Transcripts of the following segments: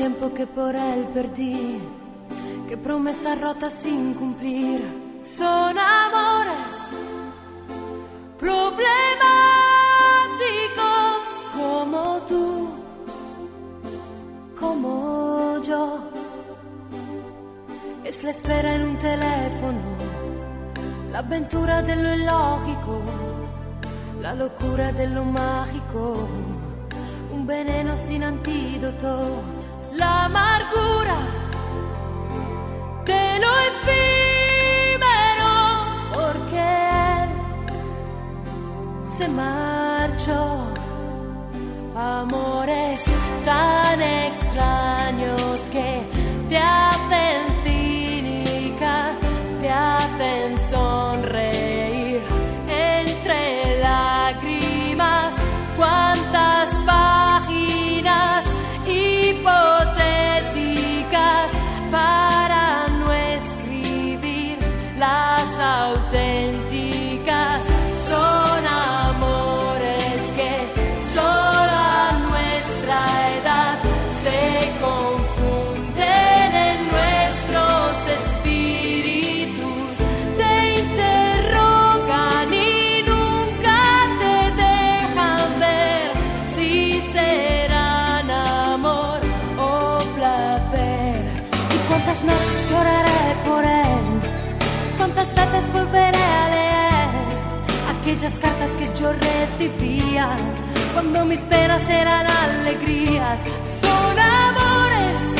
tiempo que por él perdí, qué promesas rotas sin cumplir. Son amores problemáticos como tú, como yo. Es la espera en un teléfono, la aventura de ilógico la locura de lo mágico, un veneno sin antídoto, la amargura de lo efímero, porque se marchó. Amores tan extraños que te hacen cínica, te hacen sonreír entre cuántas Bye. Aquellas cartas que yo recibía cuando mis penas eran alegrías? Son amores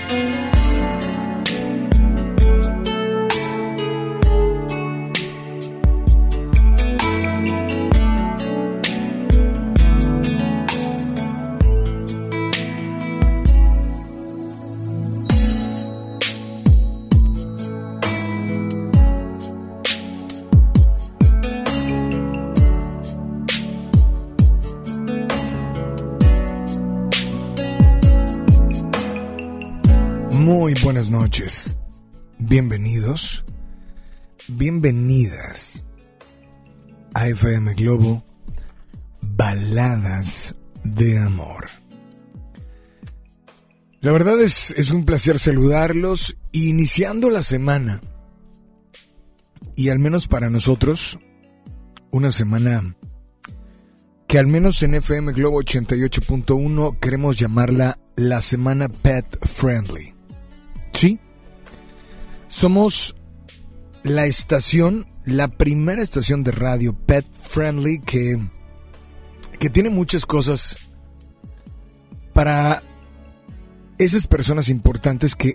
Bienvenidos. Bienvenidas a FM Globo Baladas de Amor. La verdad es, es un placer saludarlos iniciando la semana. Y al menos para nosotros, una semana que al menos en FM Globo 88.1 queremos llamarla la semana Pet Friendly. ¿Sí? Somos la estación, la primera estación de radio Pet Friendly que, que tiene muchas cosas para esas personas importantes que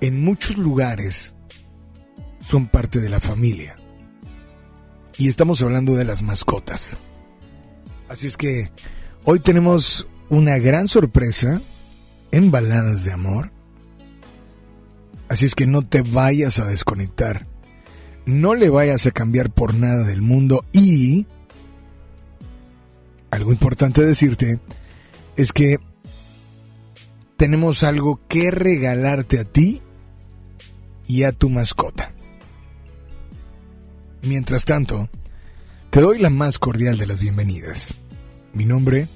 en muchos lugares son parte de la familia. Y estamos hablando de las mascotas. Así es que hoy tenemos una gran sorpresa en Baladas de Amor. Así es que no te vayas a desconectar. No le vayas a cambiar por nada del mundo. Y algo importante decirte es que tenemos algo que regalarte a ti y a tu mascota. Mientras tanto, te doy la más cordial de las bienvenidas. Mi nombre,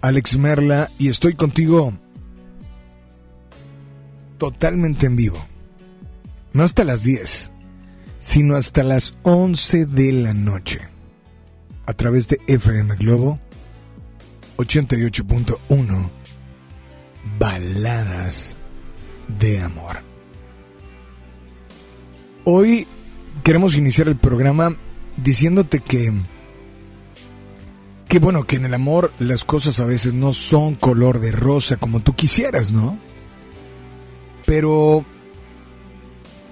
Alex Merla, y estoy contigo totalmente en vivo. No hasta las 10, sino hasta las 11 de la noche. A través de FM Globo 88.1 Baladas de Amor. Hoy queremos iniciar el programa diciéndote que que bueno, que en el amor las cosas a veces no son color de rosa como tú quisieras, ¿no? Pero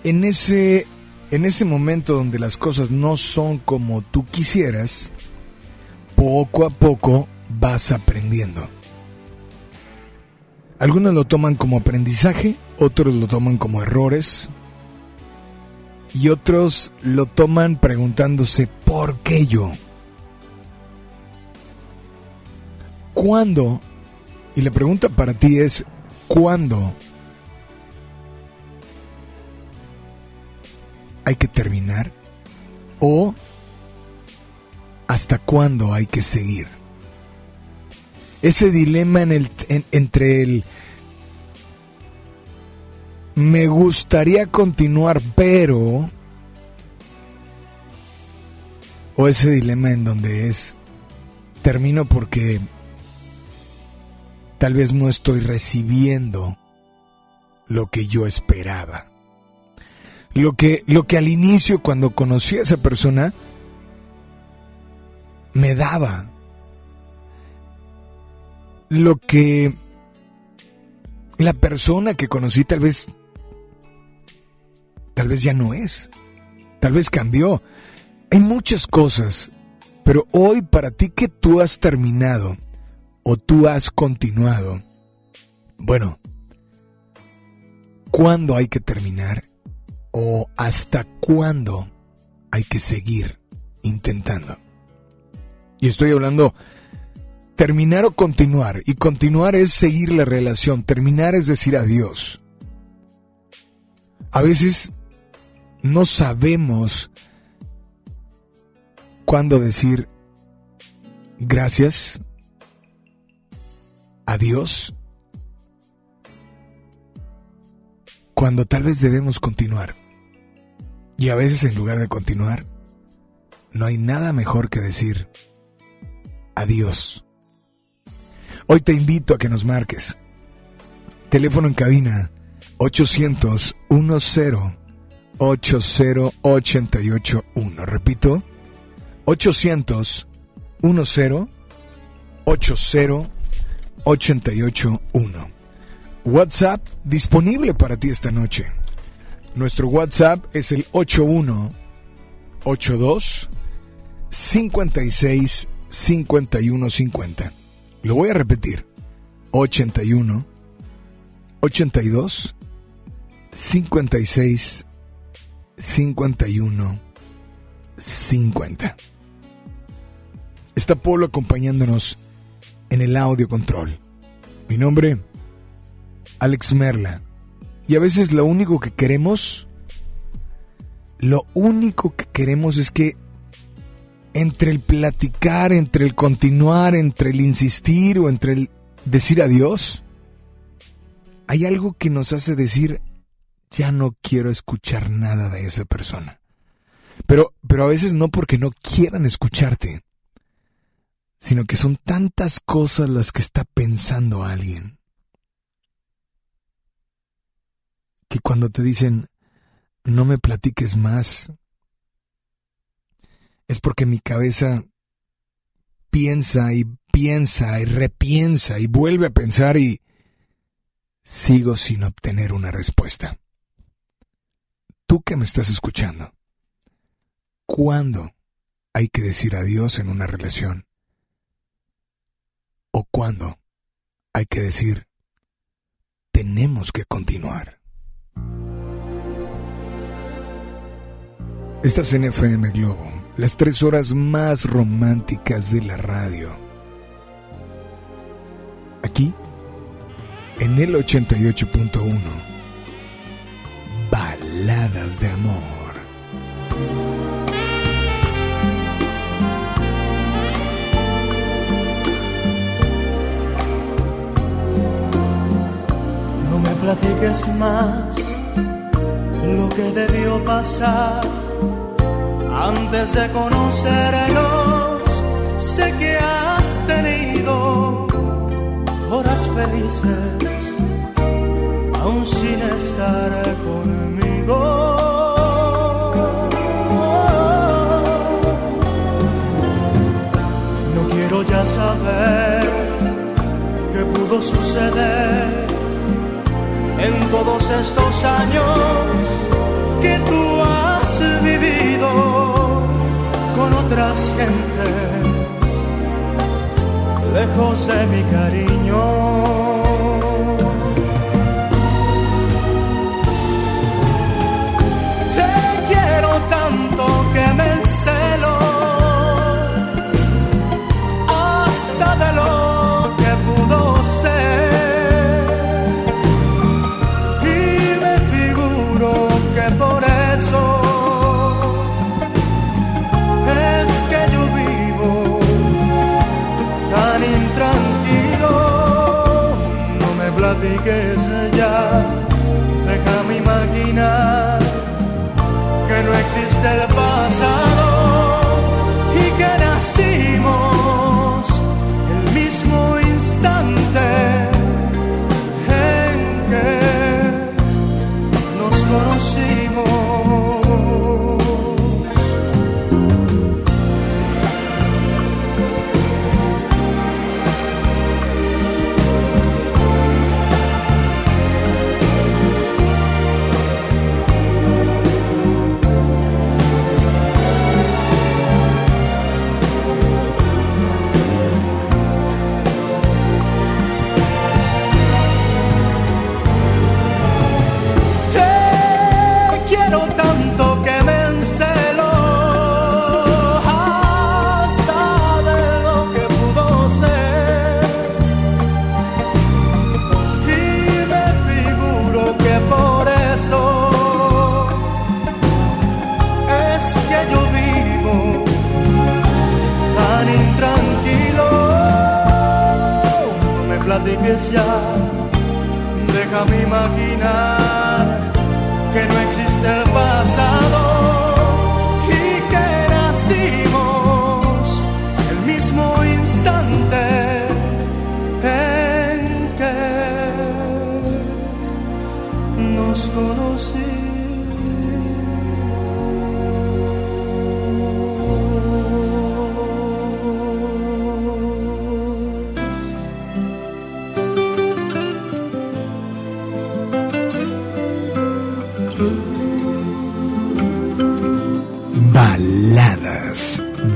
en ese en ese momento donde las cosas no son como tú quisieras, poco a poco vas aprendiendo. Algunos lo toman como aprendizaje, otros lo toman como errores y otros lo toman preguntándose ¿por qué yo? ¿Cuándo? Y la pregunta para ti es ¿cuándo hay que terminar? ¿O hasta cuándo hay que seguir? ese dilema en el, entre el me gustaría continuar, pero o ese dilema en donde es termino porque tal vez no estoy recibiendo lo que yo esperaba. Lo que, lo que al inicio cuando conocí a esa persona me daba lo que la persona que conocí tal vez tal vez ya no es. Tal vez cambió. Hay muchas cosas, pero hoy para ti que tú has terminado o tú has continuado, bueno, ¿cuándo hay que terminar? ¿O hasta cuándo hay que seguir intentando? Y estoy hablando terminar o continuar. Y continuar es seguir la relación. Terminar es decir adiós. A veces no sabemos cuándo decir gracias, adiós, cuando tal vez debemos continuar. Y a veces en lugar de continuar, no hay nada mejor que decir adiós. Hoy te invito a que nos marques. Teléfono en cabina 800 10 80881. Repito, 800 10 80881. WhatsApp disponible para ti esta noche. Nuestro WhatsApp es el 8182 56 5150. Lo voy a repetir. 81 82 56 51 50. Está Polo acompañándonos en el audio control. Mi nombre, Alex Merla. Y a veces lo único que queremos, lo único que queremos es que entre el platicar, entre el continuar, entre el insistir o entre el decir adiós, hay algo que nos hace decir, ya no quiero escuchar nada de esa persona. Pero, pero a veces no porque no quieran escucharte, sino que son tantas cosas las que está pensando alguien. Que cuando te dicen, no me platiques más, es porque mi cabeza piensa y piensa y repiensa y vuelve a pensar y sigo sin obtener una respuesta. Tú que me estás escuchando, ¿cuándo hay que decir adiós en una relación? ¿O cuándo hay que decir tenemos que continuar? Estás en FM Globo las tres horas más románticas de la radio. aquí en el 88.1. Baladas de amor. No me platiques más lo que debió pasar antes de conocernos. Sé que has tenido horas felices, aún sin estar conmigo. No quiero ya saber qué pudo suceder en todos estos años que tú has vivido otras gentes, lejos de mi cariño. Platiques ya, déjame imaginar que no existe el pasado déjame imaginar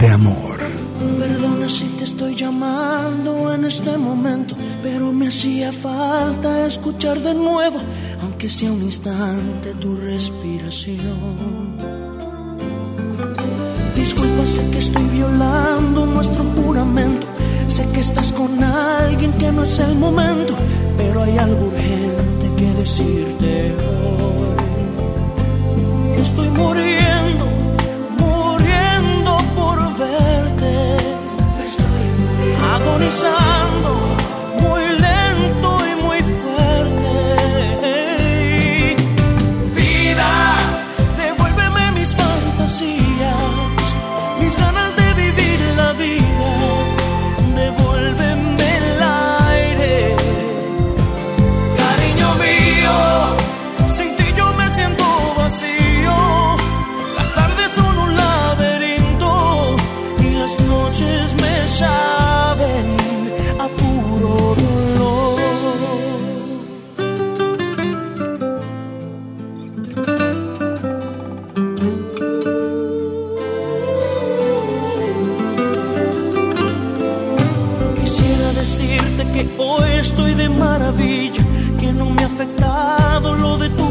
de amor. Perdona si te estoy llamando en este momento, pero me hacía falta escuchar de nuevo, aunque sea un instante, tu respiración. Disculpa, sé que estoy violando nuestro juramento, sé que estás con alguien que no es el momento, pero hay algo urgente que decirte hoy. Estoy muriendo, agonizando,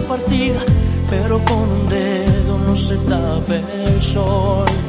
partida, pero con un dedo no se tapa el sol.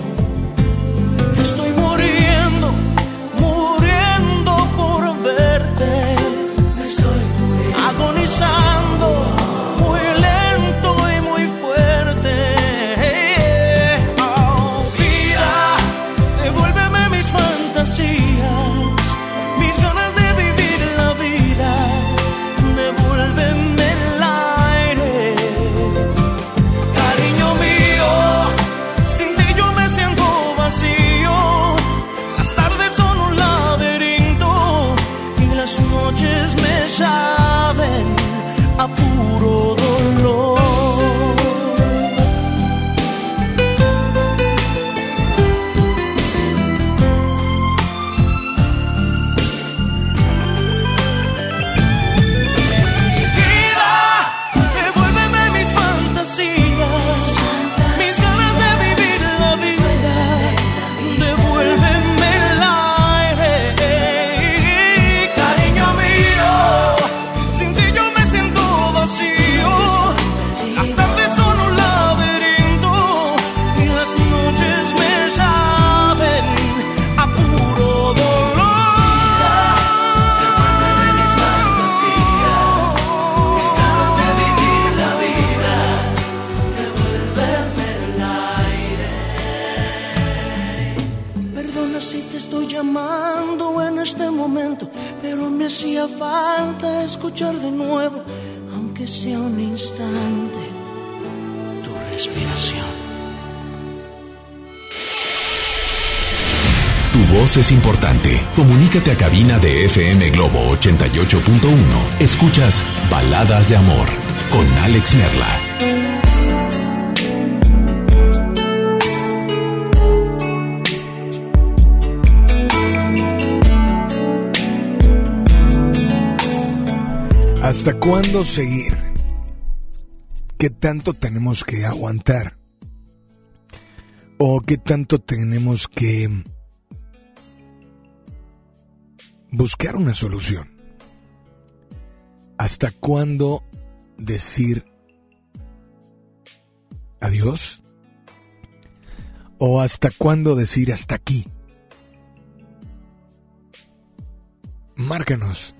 Comunícate a cabina de FM Globo 88.1. Escuchas Baladas de Amor con Alex Merla. ¿Hasta cuándo seguir? ¿Qué tanto tenemos que aguantar? ¿O qué tanto tenemos que buscar una solución. ¿Hasta cuándo decir adiós? ¿O hasta cuándo decir hasta aquí? Márcanos.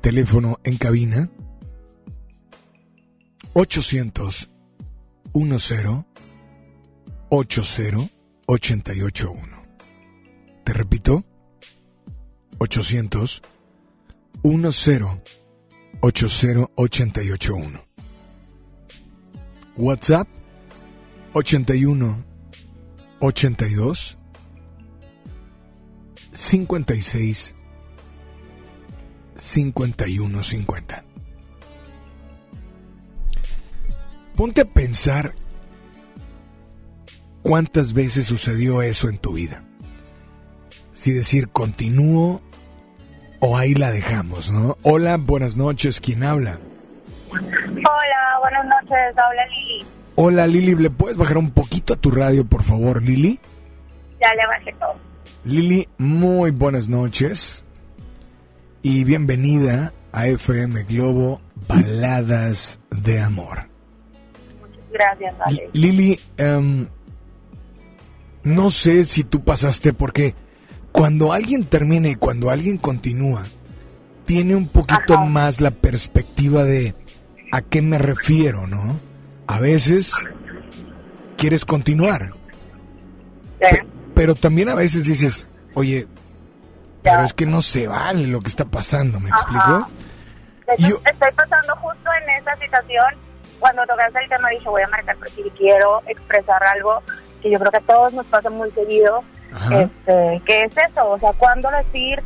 Teléfono en cabina 800 10 80 881. Te repito, 800 10 80 881. WhatsApp 81 82 56 51 50. Ponte a pensar cuántas veces sucedió eso en tu vida. Si decir continúo o ahí la dejamos, ¿no? Hola, buenas noches, ¿quién habla? Hola, buenas noches, habla Lili. Hola Lili, ¿le puedes bajar un poquito a tu radio, por favor, Lili? Ya le bajé todo. Lili, muy buenas noches y bienvenida a FM Globo Baladas de Amor. Muchas gracias, Ale. Lili, um, no sé si tú pasaste porque cuando alguien termina y cuando alguien continúa, tiene un poquito más la perspectiva de a qué me refiero, ¿no? A veces quieres continuar, pero también a veces dices, oye, pero es que no se vale lo que está pasando, ¿me explico? Yo... Estoy pasando justo en esa situación. Cuando tocaste el tema dije, voy a marcar porque quiero expresar algo que yo creo que a todos nos pasa muy seguido este, ¿Qué es eso? O sea, ¿cuándo decir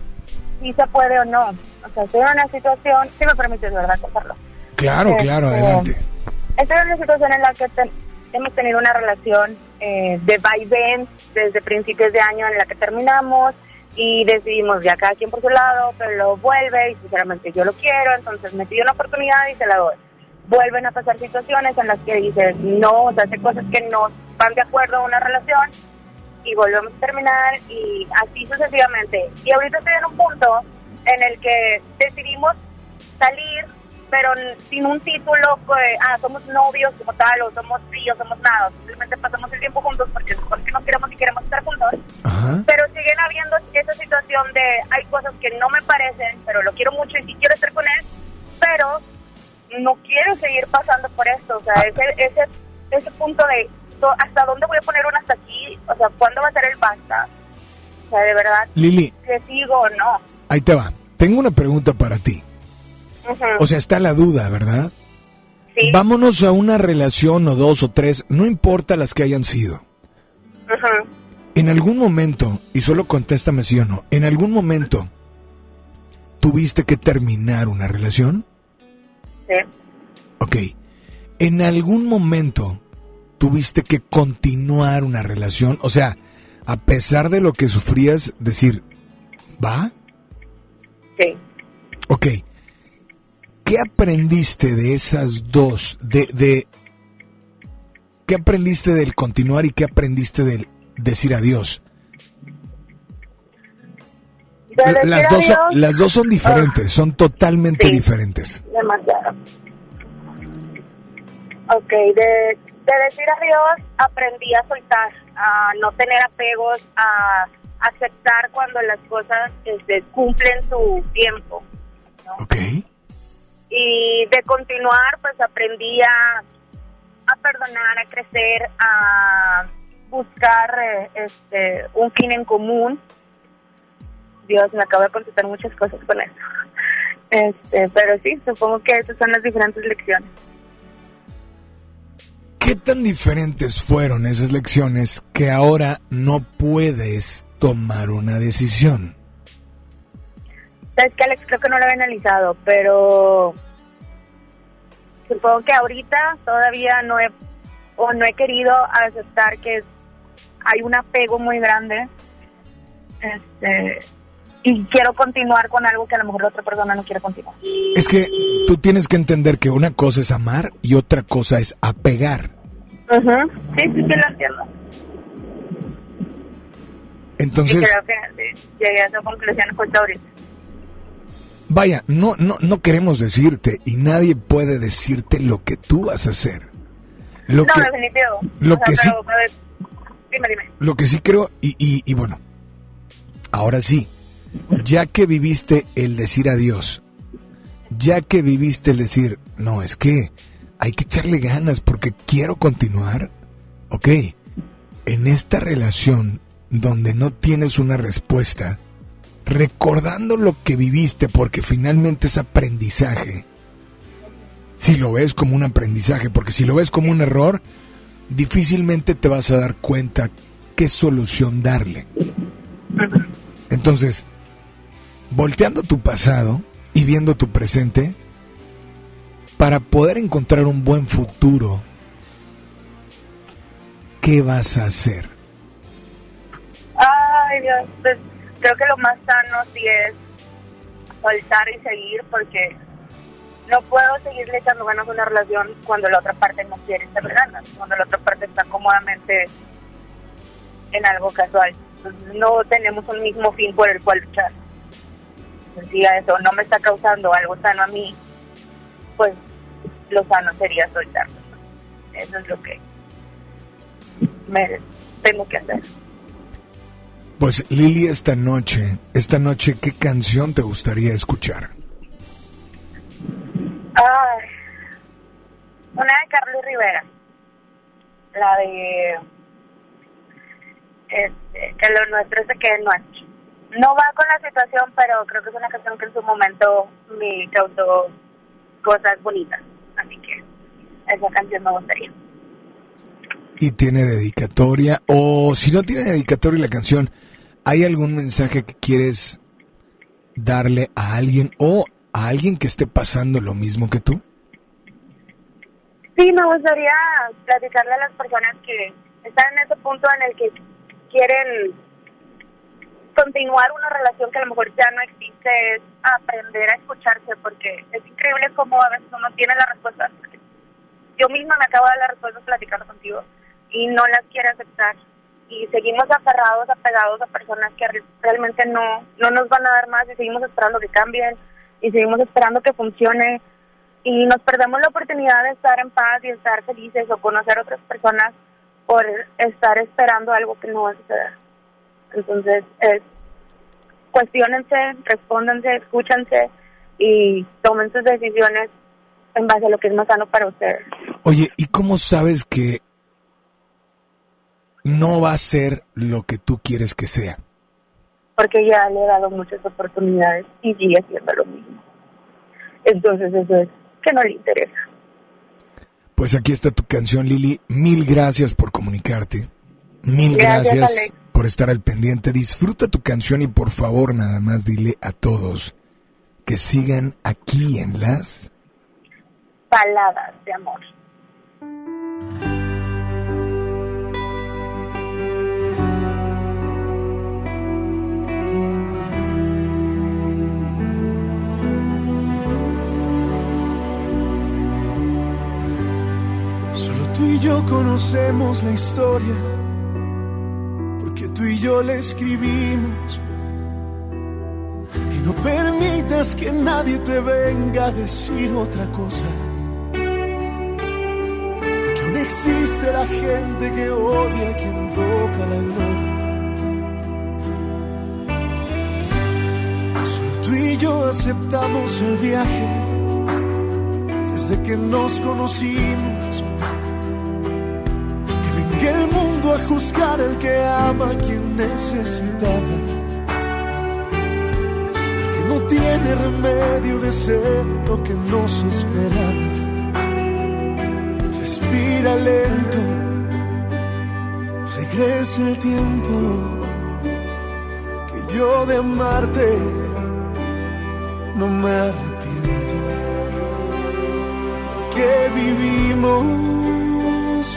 si se puede o no? O sea, estoy en una situación, si me permites, ¿verdad? Contarlo. Claro, este, claro, adelante. Estoy en una situación en la que hemos tenido una relación eh, de vaivén desde principios de año en la que terminamos y decidimos ya cada quien por su lado, pero lo vuelve y sinceramente yo lo quiero, entonces me pidió una oportunidad y se la doy. Vuelven a pasar situaciones en las que dices no, o sea, hace cosas que no van de acuerdo a una relación y volvemos a terminar y así sucesivamente. Y ahorita estoy en un punto en el que decidimos salir, pero sin un título, pues, ah, somos novios como tal, o somos tíos, somos nada, simplemente pasamos el tiempo juntos porque porque no queremos y queremos estar juntos. Pero siguen habiendo esa situación de hay cosas que no me parecen, pero lo quiero mucho y sí quiero estar con él, pero no quiero seguir pasando por esto, o sea, ah. ese, ese, ese punto de hasta dónde voy a poner un hasta aquí, o sea, cuándo va a ser el basta. O sea, de verdad, Lili, que sigo o no. ahí te va. Tengo una pregunta para ti. O sea, está la duda, ¿verdad? Sí. Vámonos a una relación o dos o tres, no importa las que hayan sido. Ujú. En algún momento, y solo contéstame sí o no, en algún momento tuviste que terminar una relación? Sí. Ok. En algún momento tuviste que continuar una relación, o sea, a pesar de lo que sufrías, decir, ¿va? Sí. Ok. ¿Qué aprendiste de esas dos? De, de, ¿Qué aprendiste del continuar y qué aprendiste del decir adiós? De decir Las dos, adiós, las dos son diferentes, son totalmente Sí. diferentes. Demasiado. Ok, de, de decir adiós aprendí a soltar, a no tener apegos, a aceptar cuando las cosas este, cumplen su tiempo. Ok. Y de continuar, pues aprendí a, a perdonar, a crecer, a buscar eh, este, un fin en común. Dios, me acabo de contestar muchas cosas con eso. Este, pero sí, supongo que esas son las diferentes lecciones. ¿Qué tan diferentes fueron esas lecciones que ahora no puedes tomar una decisión? Sabes que Alex creo que no lo había analizado, pero supongo que ahorita todavía no he o no he querido aceptar que hay un apego muy grande. Este y quiero continuar con algo que a lo mejor la otra persona no quiere continuar. Es que tú tienes que entender que una cosa es amar y otra cosa es apegar. Ujú. Sí, sí, sí, lo entiendo. Y Entonces, creo que llegué a esa conclusión justo ahorita. vaya, no, no, no queremos decirte y nadie puede decirte lo que tú vas a hacer. Lo no, que, definitivo. lo O sea, que sí- pero, dime, dime. lo que sí creo, y, y, y bueno, ahora sí, ya que viviste el decir adiós, ya que viviste el decir, no, es que hay que echarle ganas porque quiero continuar, ok, en esta relación donde no tienes una respuesta, recordando lo que viviste porque finalmente es aprendizaje, si lo ves como un aprendizaje, porque si lo ves como un error, difícilmente te vas a dar cuenta qué solución darle. Entonces, volteando tu pasado y viendo tu presente, para poder encontrar un buen futuro, ¿qué vas a hacer? Ay, Dios, pues creo que lo más sano sí es soltar y seguir porque no puedo seguirle echando ganas a una relación cuando la otra parte no quiere echarle ganas, cuando la otra parte está cómodamente en algo casual. No tenemos un mismo fin por el cual luchar. Entonces, si a eso no me está causando algo sano a mí, pues lo sano sería soltarlo. Eso es lo que me tengo que hacer. Pues Lili, esta noche, esta noche, ¿qué canción te gustaría escuchar? Ay, una de Carlos Rivera. La de. Este, que lo nuestro se quede nuestro. No va con la situación, pero creo que es una canción que en su momento me causó cosas bonitas. Esa canción me gustaría. ¿Y tiene dedicatoria? O si no tiene dedicatoria la canción, ¿hay algún mensaje que quieres darle a alguien o a alguien que esté pasando lo mismo que tú? Sí, me gustaría platicarle a las personas que están en ese punto en el que quieren continuar una relación que a lo mejor ya no existe, es aprender a escucharse, porque es increíble cómo a veces uno tiene las respuestas. Yo misma me acabo de dar las respuestas platicando contigo y no las quiere aceptar. Y seguimos aferrados, apegados a personas que re- realmente no, no nos van a dar más y seguimos esperando que cambien y seguimos esperando que funcione y nos perdemos la oportunidad de estar en paz y estar felices o conocer otras personas por estar esperando algo que no va a suceder. Entonces, es cuestionense, respóndanse, escúchanse y tomen sus decisiones en base a lo que es más sano para ustedes. Oye, ¿y cómo sabes que no va a ser lo que tú quieres que sea? porque ya le he dado muchas oportunidades y sigue haciendo lo mismo. Entonces eso es que no le interesa. Pues aquí está tu canción, Lili. Mil gracias por comunicarte. Mil gracias, por estar al pendiente. Disfruta tu canción y por favor nada más dile a todos que sigan aquí en las Paladas de amor. Conocemos la historia, porque tú y yo la escribimos. Y no permitas que nadie te venga a decir otra cosa. Existe la gente que odia a quien toca la gloria. Solo tú y yo aceptamos el viaje desde que nos conocimos. Que venga el mundo a juzgar el que ama a quien necesitaba. El que no tiene remedio de ser lo que nos esperaba. Respira lento, regresa el tiempo que yo de amarte no me arrepiento que vivimos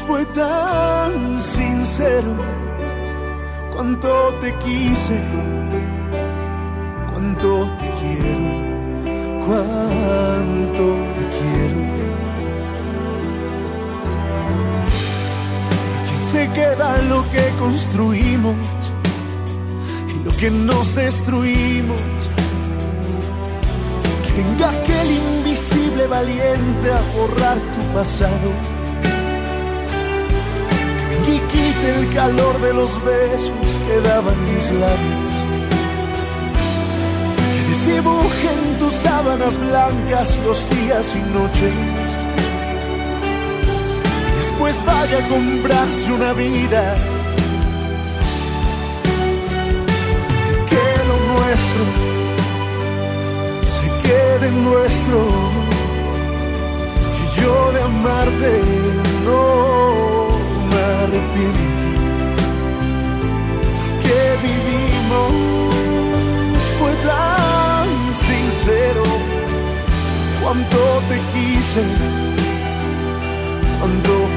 fue tan sincero. Cuánto te quise, cuánto te quiero, cuánto te quiero. Se queda lo que construimos y lo que nos destruimos. Que venga aquel invisible valiente a borrar tu pasado. Que quite el calor de los besos que daban mis labios. Que desdibuje en tus sábanas blancas los días y noches. Después vaya a comprarse una vida. Que lo nuestro se quede nuestro. Que yo de amarte no me arrepiento. Que vivimos fue tan sincero. Cuánto te quise, cuánto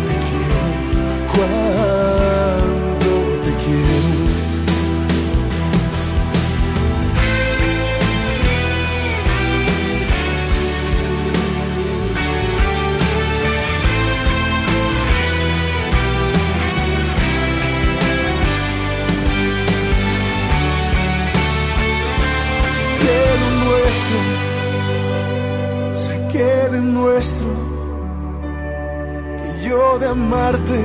de amarte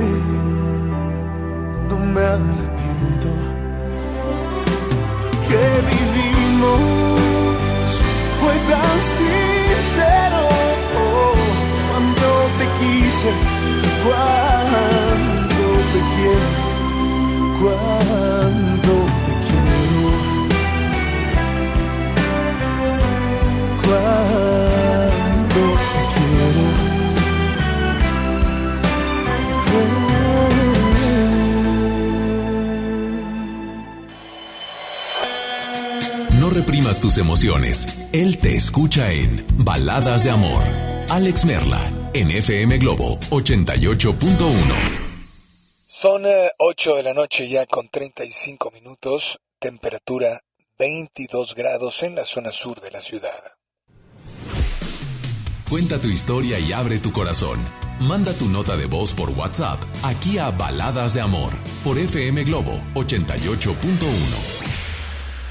no me arrepiento, que vivimos fue tan sincero, oh, cuando te quise, cuando te quiero, cuando tus emociones. Él te escucha en Baladas de Amor. Alex Merla, en FM Globo 88.1. Son eh, 8 de la noche ya con 35 minutos, temperatura 22 grados en la zona sur de la ciudad. Cuenta tu historia y abre tu corazón. Manda tu nota de voz por WhatsApp aquí a Baladas de Amor por FM Globo 88.1.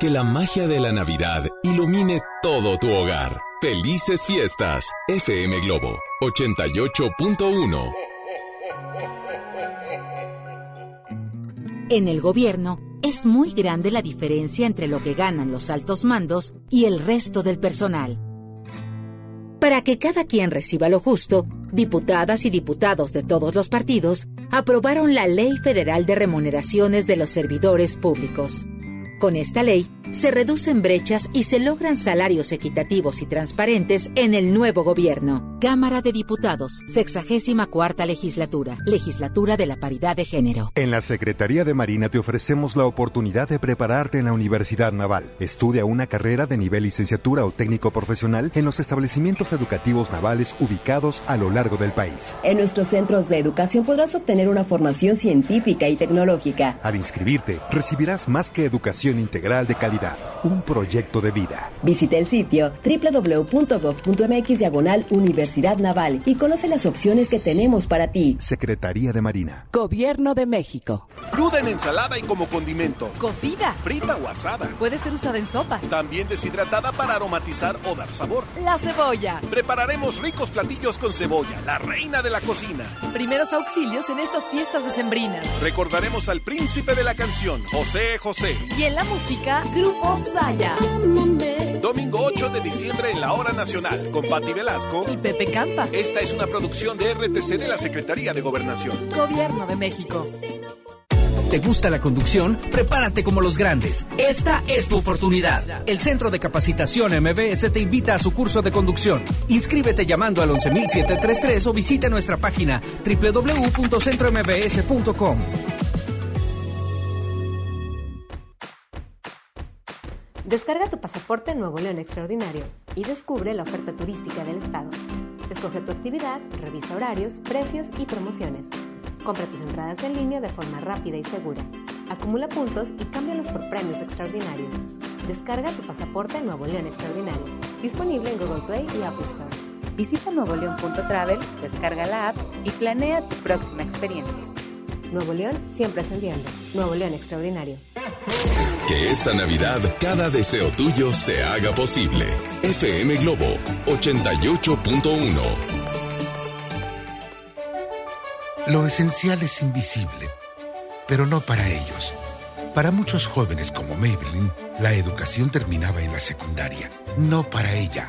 Que la magia de la Navidad ilumine todo tu hogar. Felices fiestas. FM Globo 88.1. En el gobierno es muy grande la diferencia entre lo que ganan los altos mandos y el resto del personal. Para que cada quien reciba lo justo, diputadas y diputados de todos los partidos aprobaron la Ley Federal de Remuneraciones de los Servidores Públicos. Con esta ley, se reducen brechas y se logran salarios equitativos y transparentes en el nuevo gobierno. Cámara de Diputados, 64 legislatura, legislatura de la paridad de género. En la Secretaría de Marina te ofrecemos la oportunidad de prepararte en la Universidad Naval. Estudia una carrera de nivel licenciatura o técnico profesional en los establecimientos educativos navales ubicados a lo largo del país. En nuestros centros de educación podrás obtener una formación científica y tecnológica. Al inscribirte, recibirás más que educación integral de calidad un proyecto de vida. Visita el sitio www.gov.mx diagonal Universidad Naval y conoce las opciones que tenemos para ti. Secretaría de Marina. Gobierno de México. Cruda en ensalada y como condimento. Cocida. Frita o asada. Puede ser usada en sopas. También deshidratada para aromatizar o dar sabor. La cebolla. Prepararemos ricos platillos con cebolla, la reina de la cocina. Primeros auxilios en estas fiestas decembrinas. Recordaremos al príncipe de la canción, José José. Y en la música, Grupo Saya. Domingo 8 de diciembre en la Hora Nacional, con Patti Velasco y Pepe Campa. Esta es una producción de RTC de la Secretaría de Gobernación. Gobierno de México. ¿Te gusta la conducción? Prepárate como los grandes. Esta es tu oportunidad. El Centro de Capacitación MBS te invita a su curso de conducción. Inscríbete llamando al 11733 o visita nuestra página www.centrombs.com. Descarga tu pasaporte Nuevo León Extraordinario y descubre la oferta turística del Estado. Escoge tu actividad, revisa horarios, precios y promociones. Compra tus entradas en línea de forma rápida y segura. Acumula puntos y cámbialos por premios extraordinarios. Descarga tu pasaporte Nuevo León Extraordinario. Disponible en Google Play y Apple Store. Visita nuevoleón.travel, descarga la app y planea tu próxima experiencia. Nuevo León siempre ascendiendo. Nuevo León Extraordinario. Que esta Navidad cada deseo tuyo se haga posible. FM Globo 88.1 Lo esencial es invisible, pero no para ellos. Para muchos jóvenes como Maybelline, la educación terminaba en la secundaria. No para ella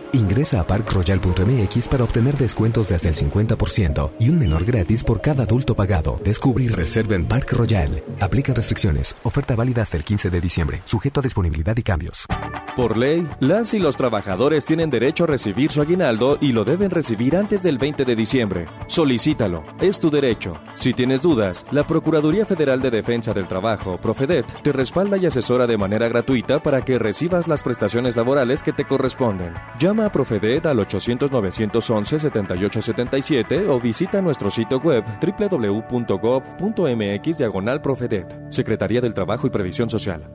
Ingresa a parkroyal.mx para obtener descuentos de hasta el 50% y un menor gratis por cada adulto pagado. Descubre y reserva en Park Royal. Aplican restricciones. Oferta válida hasta el 15 de diciembre. Sujeto a disponibilidad y cambios. Por ley, las y los trabajadores tienen derecho a recibir su aguinaldo y lo deben recibir antes del 20 de diciembre. Solicítalo. Es tu derecho. Si tienes dudas, la Procuraduría Federal de Defensa del Trabajo, Profedet, te respalda y asesora de manera gratuita para que recibas las prestaciones laborales que te corresponden. Llama a Profedet al 800-911-7877 o visita nuestro sitio web www.gov.mx diagonal Profedet. Secretaría del Trabajo y Previsión Social.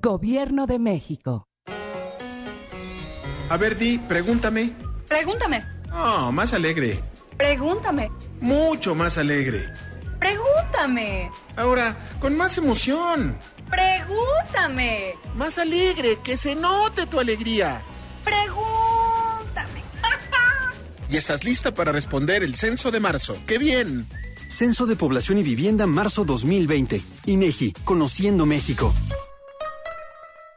Gobierno de México. A ver, Di, pregúntame. Pregúntame. Oh, más alegre. Pregúntame. Mucho más alegre. Pregúntame. Ahora, con más emoción. Pregúntame. Más alegre, que se note tu alegría. Pregúntame. Y estás lista para responder el censo de marzo. ¡Qué bien! Censo de Población y Vivienda marzo 2020. INEGI, Conociendo México.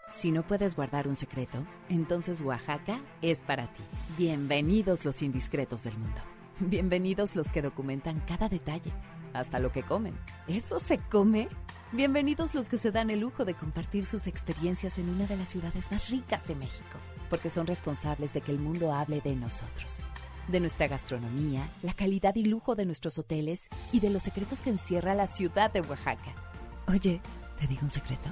Si no puedes guardar un secreto, entonces Oaxaca es para ti. Bienvenidos los indiscretos del mundo. Bienvenidos los que documentan cada detalle, hasta lo que comen. ¿Eso se come? Bienvenidos los que se dan el lujo de compartir sus experiencias en una de las ciudades más ricas de México, porque son responsables de que el mundo hable de nosotros. De nuestra gastronomía, la calidad y lujo de nuestros hoteles y de los secretos que encierra la ciudad de Oaxaca. Oye, ¿te digo un secreto?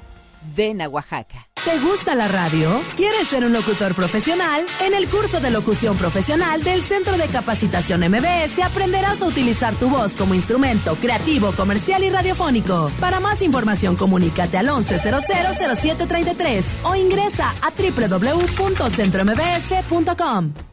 Ven a Oaxaca. ¿Te gusta la radio? ¿Quieres ser un locutor profesional? En el curso de locución profesional del Centro de Capacitación MBS aprenderás a utilizar tu voz como instrumento creativo, comercial y radiofónico. Para más información, comunícate al 11000733 o ingresa a www.centrombs.com.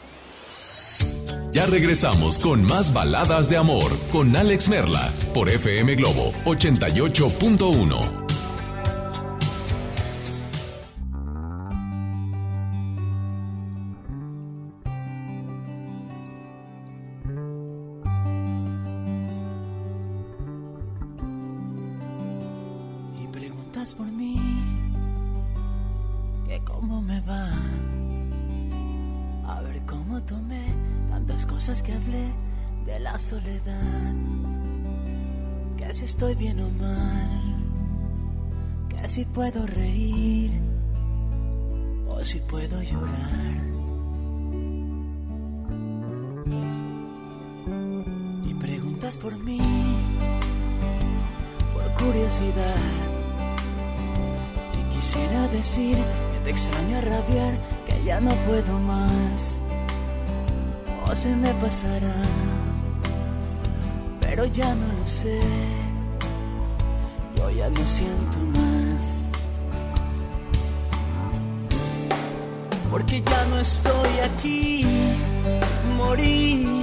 Ya regresamos con más baladas de amor con Alex Merla por FM Globo 88.1. Y preguntas por mí, que cómo me va. Cómo tomé tantas cosas que hablé de la soledad. Que si estoy bien o mal, que si puedo reír o si puedo llorar. Y preguntas por mí, por curiosidad. Y quisiera decir que te extraño a rabiar, que ya no puedo más. Se me pasará, pero ya no lo sé. Yo ya no siento más. Porque ya no estoy aquí, morí,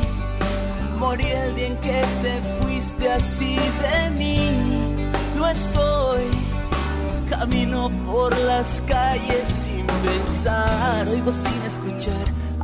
morí el día en que te fuiste así de mí. No estoy Camino por las calles sin pensar, oigo sin escuchar,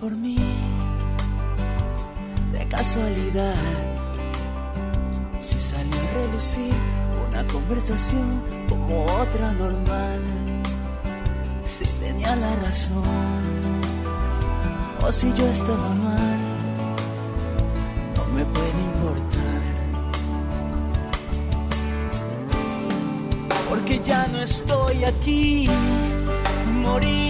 Por mí de casualidad. Si salió a relucir una conversación como otra normal. Si tenía la razón o si yo estaba mal, no me puede importar. Porque ya no estoy aquí, morí,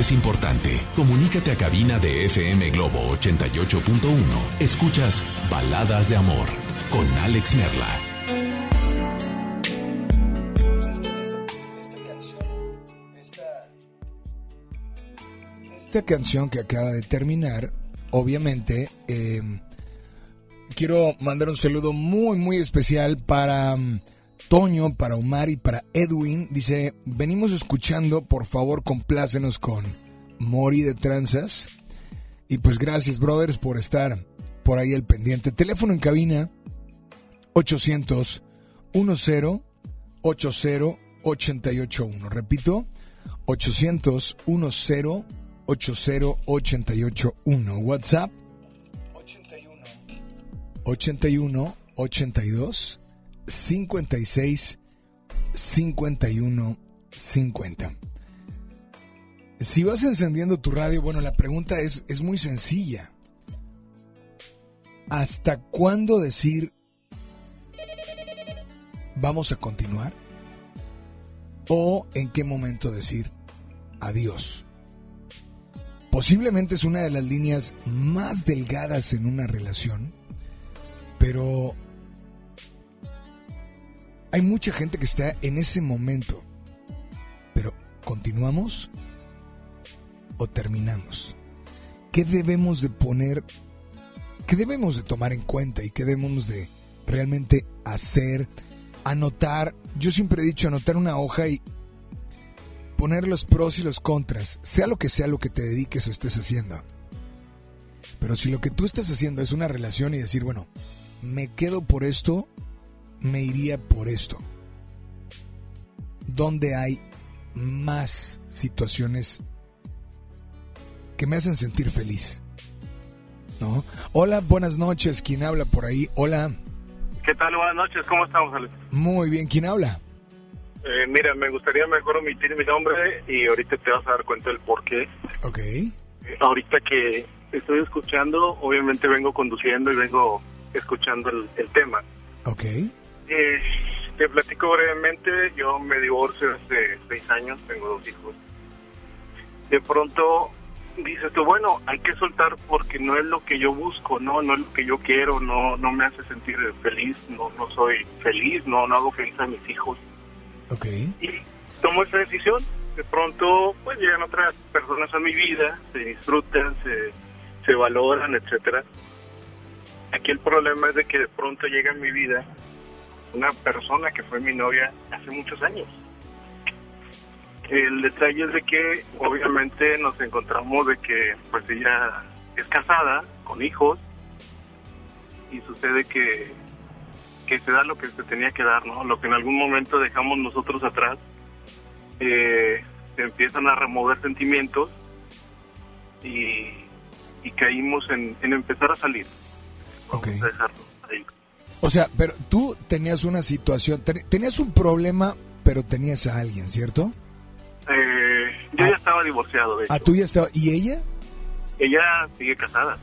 Es importante. Comunícate a cabina de FM Globo 88.1. Escuchas Baladas de Amor con Alex Merla. Esta canción que acaba de terminar, obviamente, eh, quiero mandar un saludo muy, muy especial para mm, Toño, para Omar y para Edwin. Dice, venimos escuchando, por favor, complácenos con Mori de Tranzas. Y pues gracias, brothers, por estar por ahí al pendiente. Teléfono en cabina 800 10 80 881. Repito, 800 10 80 881. WhatsApp 81 81 82 56 51 50. Si vas encendiendo tu radio, bueno, la pregunta es, es muy sencilla. ¿Hasta cuándo decir vamos a continuar? ¿O en qué momento decir adiós? Posiblemente es una de las líneas más delgadas en una relación, pero hay mucha gente que está en ese momento. Pero, ¿continuamos o terminamos? ¿Qué debemos de poner, qué debemos de tomar en cuenta y qué debemos de realmente hacer? Anotar, yo siempre he dicho, anotar una hoja y poner los pros y los contras, sea lo que sea lo que te dediques o estés haciendo. Pero si lo que tú estás haciendo es una relación y decir, bueno, me quedo por esto, me iría por esto. Donde hay más situaciones que me hacen sentir feliz. ¿No? Hola, buenas noches. ¿Quién habla por ahí? Hola. ¿Qué tal? Buenas noches. ¿Cómo estamos, Alex? Muy bien. ¿Quién habla? Eh, mira, me gustaría mejor omitir mi nombre y ahorita te vas a dar cuenta del por qué. Ok. Eh, ahorita que estoy escuchando, obviamente vengo conduciendo y vengo escuchando el, el tema. Ok. Eh, te platico brevemente, yo me divorcio hace seis años, tengo dos hijos. De pronto dices tú, bueno, hay que soltar porque no es lo que yo busco, no, no es lo que yo quiero, no, no me hace sentir feliz, no, no soy feliz, no, no hago feliz a mis hijos. Ok. Y tomo esa decisión. De pronto, pues llegan otras personas a mi vida, se disfrutan, se, se valoran, etcétera. Aquí el problema es de que de pronto llega a mi vida una persona que fue mi novia hace muchos años. El detalle es de que obviamente nos encontramos de que pues ella es casada, con hijos, y sucede que, que se da lo que se tenía que dar, ¿no? Lo que en algún momento dejamos nosotros atrás, eh, se empiezan a remover sentimientos y, y caímos en, en empezar a salir. Vamos a dejarlo ahí. O sea, pero tú tenías una situación, ten- tenías un problema, pero tenías a alguien, ¿cierto? Eh, yo ya estaba divorciado, de hecho. ¿A tú ya estaba? ¿Y ella? Ella sigue casada.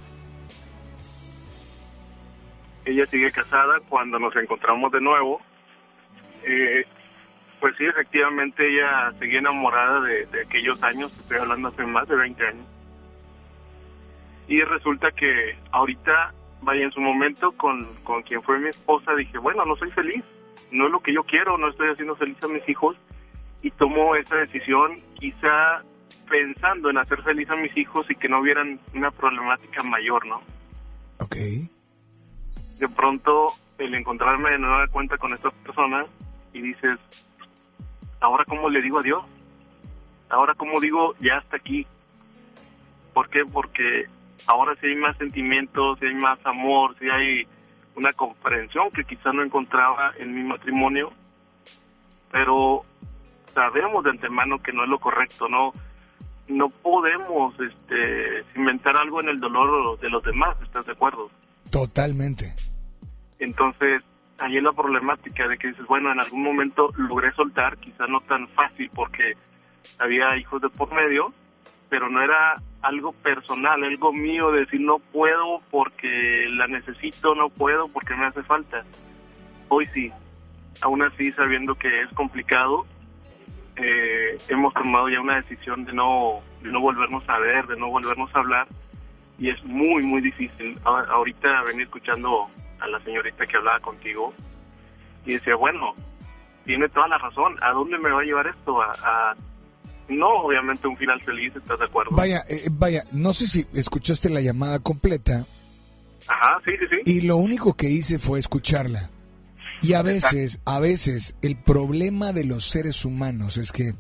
Ella sigue casada cuando nos encontramos de nuevo. eh, pues sí, efectivamente ella seguía enamorada de, de aquellos años, estoy hablando hace más de 20 años. Y resulta que ahorita, vaya, en su momento con, con quien fue mi esposa, dije, bueno, no soy feliz, no es lo que yo quiero, no estoy haciendo feliz a mis hijos. Y tomo esa decisión quizá pensando en hacer feliz a mis hijos y que no hubieran una problemática mayor, ¿no? Ok. De pronto, el encontrarme de nueva cuenta con estas personas y dices, ¿ahora cómo le digo adiós? ¿Ahora cómo digo ya hasta aquí? ¿Por qué? Porque ahora sí hay más sentimientos, sí hay más amor, sí hay una comprensión que quizá no encontraba en mi matrimonio, pero sabemos de antemano que no es lo correcto, no no podemos este inventar algo en el dolor de los demás, ¿estás de acuerdo? Totalmente. Entonces, ahí es la problemática de que dices, bueno, en algún momento logré soltar, quizá no tan fácil porque había hijos de por medio, pero no era algo personal, algo mío de decir no puedo porque la necesito, no puedo porque me hace falta. Hoy sí, aún así sabiendo que es complicado, eh, hemos tomado ya una decisión de no, de no volvernos a ver, de no volvernos a hablar y es muy, muy difícil. A- ahorita venir escuchando a la señorita que hablaba contigo y decía, bueno, tiene toda la razón, ¿a dónde me va a llevar esto? A, a- no, obviamente un final feliz, ¿estás de acuerdo? Vaya, eh, vaya, no sé si escuchaste la llamada completa, Ajá, sí, sí, sí. Y lo único que hice fue escucharla. Y a veces, a veces, el problema de los seres humanos es que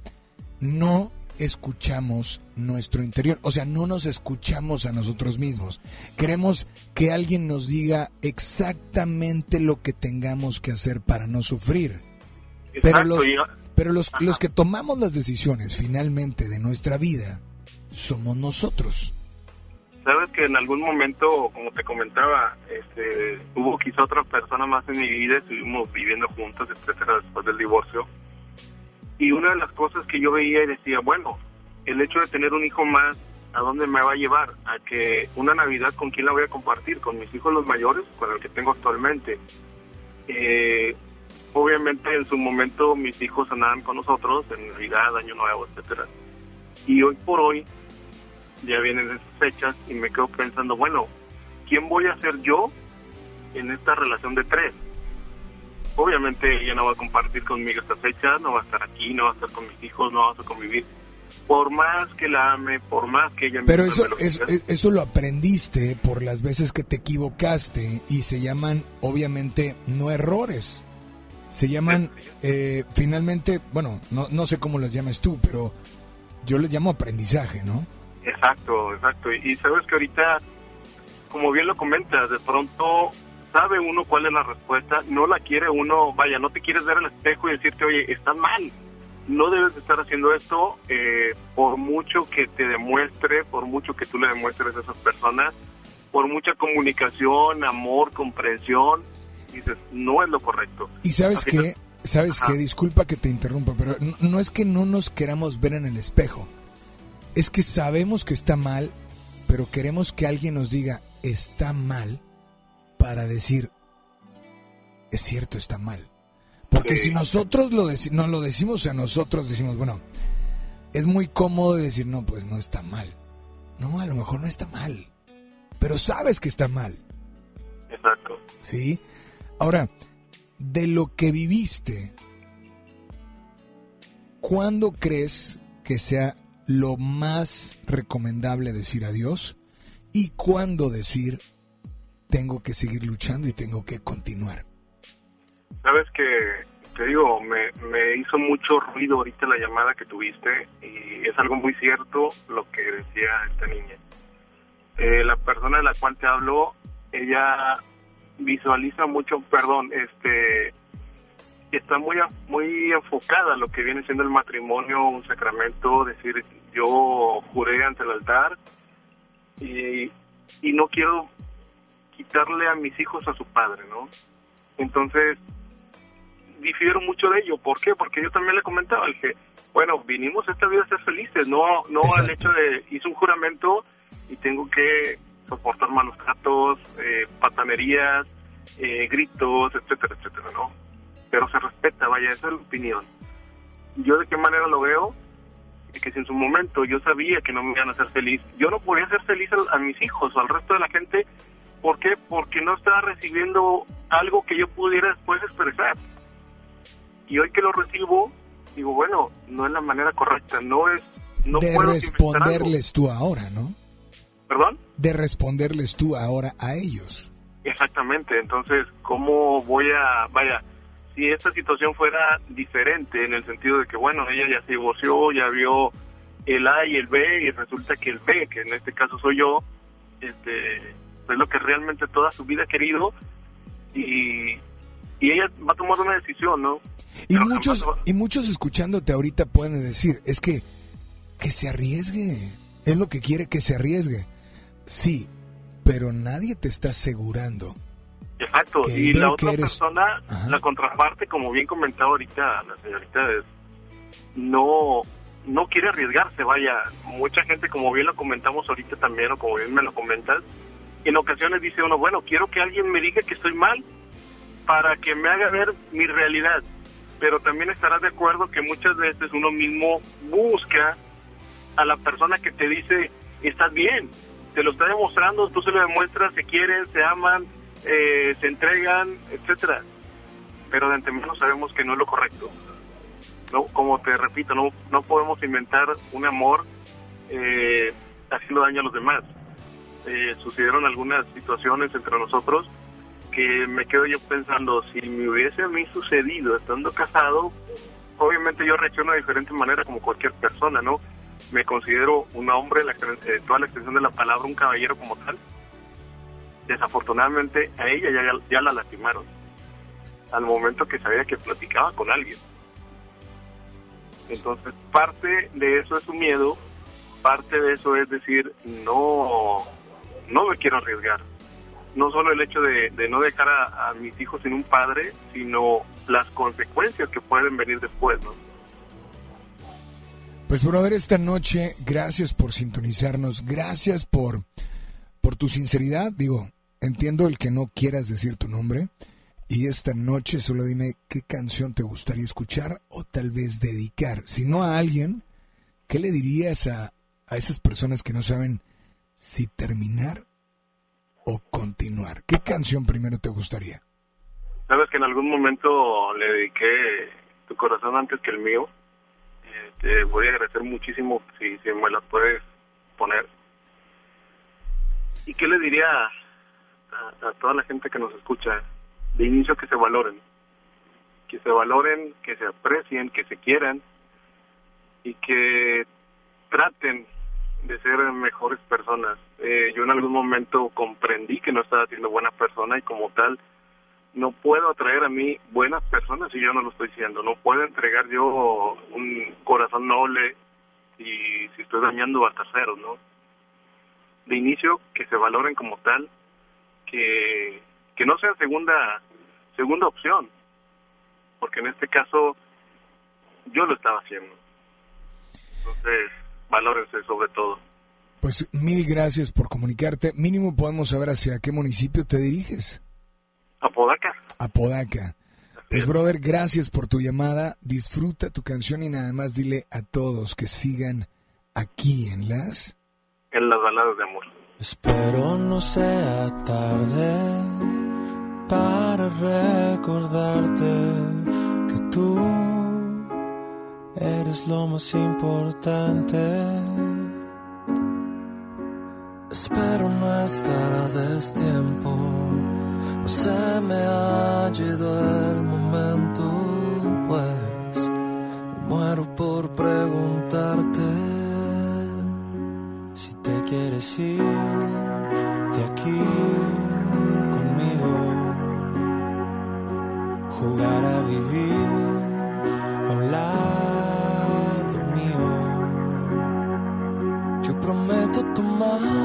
no escuchamos nuestro interior, o sea, no nos escuchamos a nosotros mismos. Queremos que alguien nos diga exactamente lo que tengamos que hacer para no sufrir. Pero Exacto, los, y- pero los, los que tomamos las decisiones finalmente de nuestra vida somos nosotros. Sabes que en algún momento, como te comentaba, este, hubo quizá otra persona más en mi vida, estuvimos viviendo juntos, etcétera, después del divorcio. Y una de las cosas que yo veía y decía, bueno, el hecho de tener un hijo más, ¿a dónde me va a llevar? A que una Navidad, ¿con quién la voy a compartir? ¿Con mis hijos los mayores? ¿Con el que tengo actualmente? Eh, obviamente en su momento mis hijos andaban con nosotros en Navidad, Año Nuevo, etcétera. Y hoy por hoy ya vienen esas fechas y me quedo pensando, bueno, ¿quién voy a ser yo en esta relación de tres? Obviamente ella no va a compartir conmigo esta fecha, no va a estar aquí, no va a estar con mis hijos, no vamos a convivir. Por más que la ame, por más que ella Pero eso, me eso, diga. eso lo aprendiste por las veces que te equivocaste y se llaman, obviamente, no errores. Se llaman, eh, finalmente, bueno, no, no sé cómo los llames tú, pero yo les llamo aprendizaje, ¿no? Exacto, exacto. Y, sabes que ahorita, como bien lo comentas, de pronto sabe uno cuál es la respuesta, no la quiere uno, vaya, no te quieres ver al espejo y decirte, oye, estás mal, no debes de estar haciendo esto, eh, por mucho que te demuestre, por mucho que tú le demuestres a esas personas, por mucha comunicación, amor, comprensión, dices, no es lo correcto. Y sabes qué, sabes Ajá. qué, disculpa que te interrumpa, pero no, no es que no nos queramos ver en el espejo, es que sabemos que está mal, pero queremos que alguien nos diga, está mal, para decir, es cierto, está mal. Porque Sí. si nosotros lo no lo decimos a nosotros, decimos, bueno, es muy cómodo decir, no, pues no está mal. No, a lo mejor no está mal, pero sabes que está mal. Exacto. ¿Sí? Ahora, de lo que viviste, ¿cuándo crees que sea lo más recomendable decir adiós? ¿Y cuándo decir, tengo que seguir luchando y tengo que continuar? Sabes que, te digo, me, me hizo mucho ruido ahorita la llamada que tuviste y es algo muy cierto lo que decía esta niña. Eh, la persona de la cual te hablo, ella visualiza mucho, perdón, este, está muy muy enfocada a lo que viene siendo el matrimonio, un sacramento, decir, yo juré ante el altar y, y no quiero quitarle a mis hijos a su padre, ¿no? Entonces, difiero mucho de ello. ¿Por qué? Porque yo también le comentaba, dije, bueno, vinimos a esta vida a ser felices, no, no al hecho de, hice un juramento y tengo que soportar malos tratos, eh, patanerías, eh, gritos, etcétera, etcétera, ¿no? Pero se respeta, vaya, esa es la opinión. Yo de qué manera lo veo, que si en su momento yo sabía que no me iban a hacer feliz, yo no podía hacer feliz a, a mis hijos o al resto de la gente, ¿por qué? Porque no estaba recibiendo algo que yo pudiera después expresar. Y hoy que lo recibo, digo, bueno, no es la manera correcta, no es, no de puedo responderles tú ahora, ¿no? ¿Perdón? De responderles tú ahora a ellos. Exactamente, entonces, ¿cómo voy a, vaya, si esta situación fuera diferente en el sentido de que, bueno, ella ya se divorció, ya vio el A y el B y resulta que el B, que en este caso soy yo, este, es lo que realmente toda su vida ha querido y, y ella va a tomar una decisión, ¿no? Y muchos, y muchos escuchándote ahorita pueden decir, es que, que se arriesgue. Es lo que quiere que se arriesgue. Sí, pero nadie te está asegurando. Exacto, y la otra eres- persona, la contraparte, como bien comentaba ahorita la señorita, es, no no quiere arriesgarse, vaya, mucha gente, como bien lo comentamos ahorita también, o como bien me lo comentas, en ocasiones dice uno, bueno, quiero que alguien me diga que estoy mal para que me haga ver mi realidad, pero también estarás de acuerdo que muchas veces uno mismo busca a la persona que te dice, estás bien, te lo está demostrando, tú se lo demuestras, se quieren, se aman, eh, se entregan, etcétera. Pero de antemano sabemos que no es lo correcto. No, como te repito, no, no podemos inventar un amor eh, haciendo daño a los demás. eh, sucedieron algunas situaciones entre nosotros que me quedo yo pensando, si me hubiese a mí sucedido estando casado, obviamente yo reacciono de diferente manera como cualquier persona, ¿no? Me considero un hombre, la, eh, toda la extensión de la palabra, un caballero como tal. Desafortunadamente a ella ya, la lastimaron al momento que sabía que platicaba con alguien. Entonces, parte de eso es su miedo, parte de eso es decir, no, no me quiero arriesgar. No solo el hecho de, no dejar a, mis hijos sin un padre, sino las consecuencias que pueden venir después, ¿no? Pues brother, esta noche, gracias por sintonizarnos, gracias por, por tu sinceridad. Digo, entiendo el que no quieras decir tu nombre, y esta noche solo dime qué canción te gustaría escuchar o tal vez dedicar. Si no a alguien, ¿qué le dirías a, a esas personas que no saben si terminar o continuar? ¿Qué canción primero te gustaría? Sabes que en algún momento le dediqué tu corazón antes que el mío. Te voy a agradecer muchísimo si, si me la puedes poner. ¿Y qué le diría a toda la gente que nos escucha? de inicio que se valoren, que se valoren, que se aprecien, que se quieran y que traten de ser mejores personas. Eh, yo en algún momento comprendí que no estaba siendo buena persona y como tal no puedo atraer a mí buenas personas si yo no lo estoy siendo. No puedo entregar yo un corazón noble y si estoy dañando a terceros, ¿no? De inicio, que se valoren como tal, que que no sea segunda segunda opción, porque en este caso yo lo estaba haciendo. Entonces, valórense sobre todo. Pues mil gracias por comunicarte. Mínimo podemos saber hacia qué municipio te diriges. Apodaca. Apodaca. Pues brother, gracias por tu llamada. Disfruta tu canción y nada más dile a todos que sigan aquí en las... En las baladas de amor. Espero no sea tarde para recordarte que tú eres lo más importante. Espero no estar a destiempo, no se me ha ido el momento, pues muero por preguntarte si te quieres ir de aquí jugar a vivir a un lado mío. Yo prometo tomar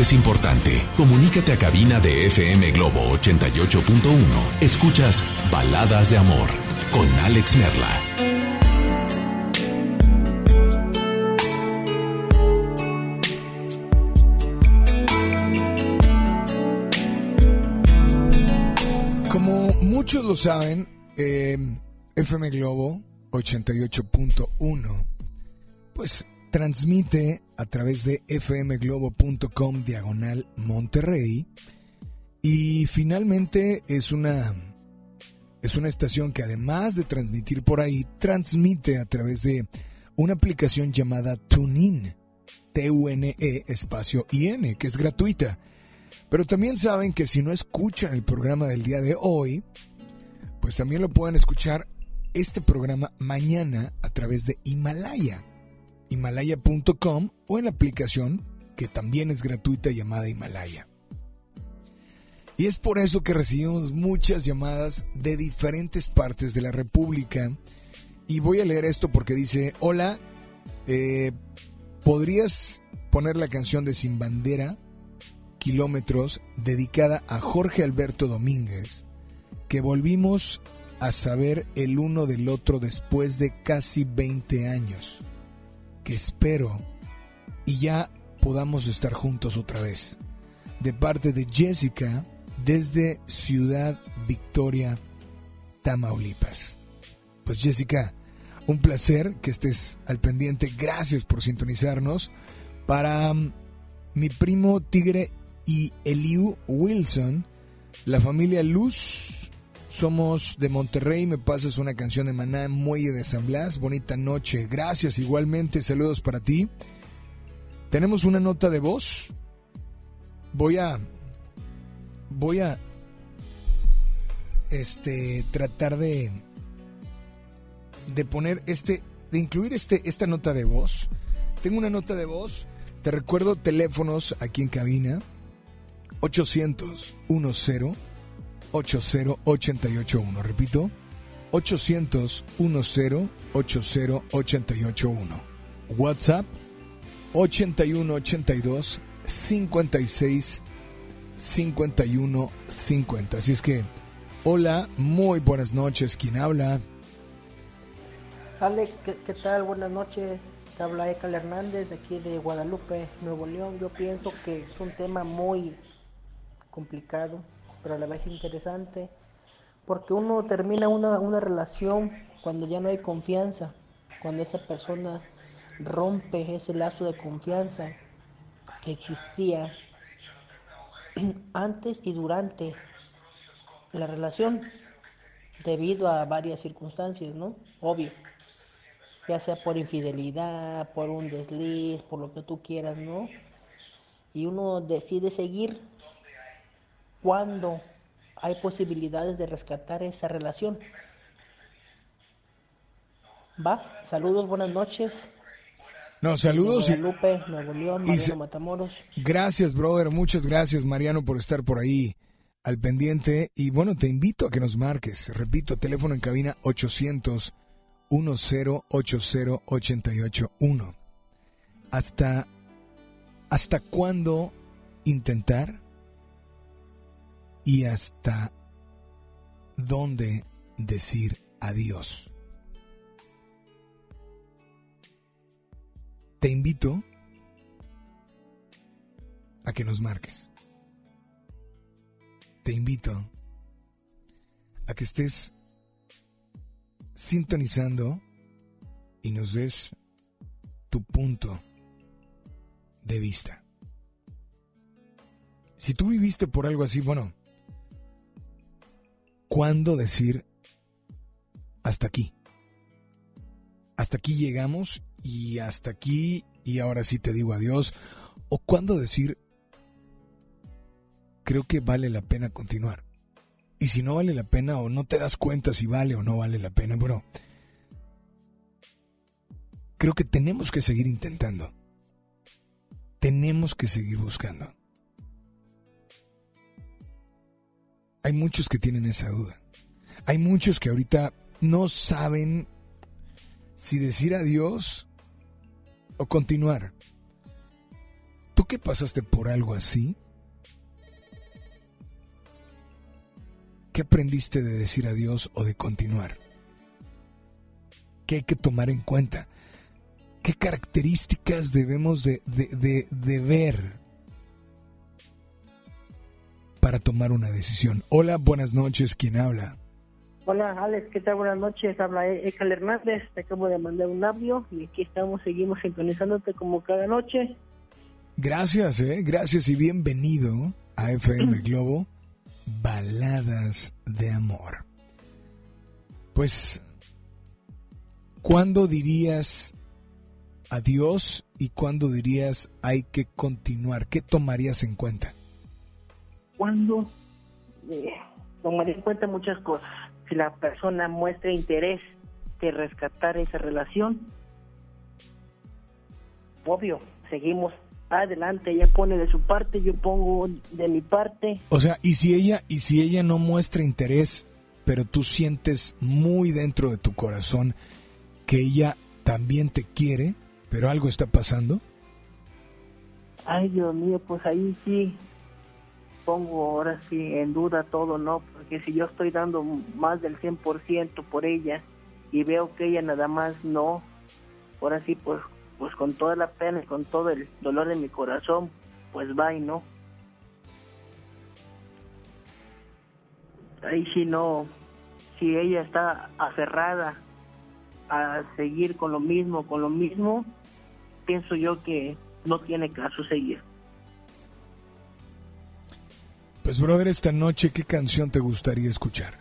es importante. Comunícate a cabina de FM Globo 88.1. Escuchas Baladas de Amor con Alex Merla. Como muchos lo saben, eh, FM Globo 88.1 pues transmite a través de fmglobo.com diagonal Monterrey. Y finalmente es una es una estación que además de transmitir por ahí transmite a través de una aplicación llamada TuneIn T-U-N-E espacio I-N que es gratuita. Pero también saben que si no escuchan el programa del día de hoy pues también lo pueden escuchar este programa mañana a través de Himalaya himalaya.com o en la aplicación que también es gratuita llamada Himalaya. Y es por eso que recibimos muchas llamadas de diferentes partes de la República. Y voy a leer esto porque dice, hola, eh, ¿podrías poner la canción de Sin Bandera, Kilómetros, dedicada a Jorge Alberto Domínguez, que volvimos a saber el uno del otro después de casi 20 años? Que espero y ya podamos estar juntos otra vez. De parte de Jessica desde Ciudad Victoria, Tamaulipas. Pues Jessica, un placer que estés al pendiente. Gracias por sintonizarnos. Para um, mi primo Tigre y Eliu Wilson, la familia Luz, somos de Monterrey, me pasas una canción de Maná, Muelle de San Blas, bonita noche. Gracias igualmente, saludos para ti. Tenemos una nota de voz. Voy a voy a este tratar de de poner este de incluir este esta nota de voz. Tengo una nota de voz. Te recuerdo teléfonos aquí en cabina 800 10 80881. Repito, 800 10 80881. WhatsApp 8182 56 51 50. Así es que, hola, muy buenas noches. ¿Quién habla? Ale, ¿qué, tal? Buenas noches. Te habla Ekal Hernández de aquí de Guadalupe, Nuevo León. Yo pienso que es un tema muy complicado, pero a la vez interesante, porque uno termina una, una relación cuando ya no hay confianza, cuando esa persona rompe ese lazo de confianza que existía antes y durante la relación debido a varias circunstancias, ¿no? Obvio. Ya sea por infidelidad, por un desliz, por lo que tú quieras, ¿no? Y uno decide seguir cuando hay posibilidades de rescatar esa relación. Va, saludos, buenas noches. No, saludos Guadalupe, Nuevo León, Mariano Matamoros. Gracias, brother. Muchas gracias, Mariano, por estar por ahí al pendiente. Y bueno, te invito a que nos marques. Repito, teléfono en cabina 800 1080 881. ¿Hasta, ¿Hasta cuándo intentar? ¿Y hasta dónde decir adiós? Te invito a que nos marques. Te invito a que estés sintonizando y nos des tu punto de vista. Si tú viviste por algo así, bueno, ¿cuándo decir hasta aquí? Hasta aquí llegamos y hasta aquí y ahora sí te digo adiós. ¿O cuándo decir creo que vale la pena continuar? Y si no vale la pena o no te das cuenta si vale o no vale la pena, bueno, creo que tenemos que seguir intentando. Tenemos que seguir buscando. Hay muchos que tienen esa duda. Hay muchos que ahorita no saben si decir adiós o continuar. ¿Tú qué pasaste por algo así? ¿Qué aprendiste de decir adiós o de continuar? ¿Qué hay que tomar en cuenta? ¿Qué características debemos de, de, de, ver para tomar una decisión? Hola, buenas noches, ¿quién habla? Hola Alex, ¿qué tal? Buenas noches, habla Ekal Hernández, te acabo de mandar un audio y aquí estamos, seguimos sintonizándote como cada noche. Gracias, eh, gracias y bienvenido a FM Globo, Baladas de Amor. Pues, ¿cuándo dirías adiós y cuándo dirías hay que continuar? ¿Qué tomarías en cuenta? ¿Cuándo? Eh, tomaría en cuenta muchas cosas si la persona muestra interés de rescatar esa relación, obvio, seguimos adelante, ella pone de su parte, yo pongo de mi parte. O sea, y si ella y si ella no muestra interés, pero tú sientes muy dentro de tu corazón que ella también te quiere, pero algo está pasando? Ay, Dios mío, pues ahí sí pongo ahora sí en duda todo, ¿no? Porque si yo estoy dando más del 100% por ella y veo que ella nada más no, ahora sí, pues, pues con toda la pena y con todo el dolor de mi corazón, pues va y no. Ahí sí no, si ella está aferrada a seguir con lo mismo, con lo mismo, pienso yo que no tiene caso seguir. Pues, brother, esta noche, ¿qué canción te gustaría escuchar?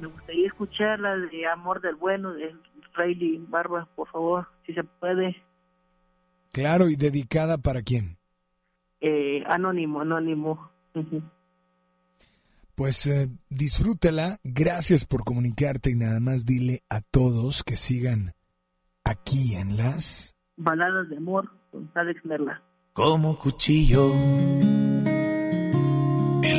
Me gustaría escuchar la de Amor del Bueno de Rayleigh Barba, por favor, si se puede. Claro, ¿y dedicada para quién? Eh, anónimo, anónimo. Pues eh, disfrútala, gracias por comunicarte y nada más dile a todos que sigan aquí en las... Baladas de Amor con Alex Merla. Como cuchillo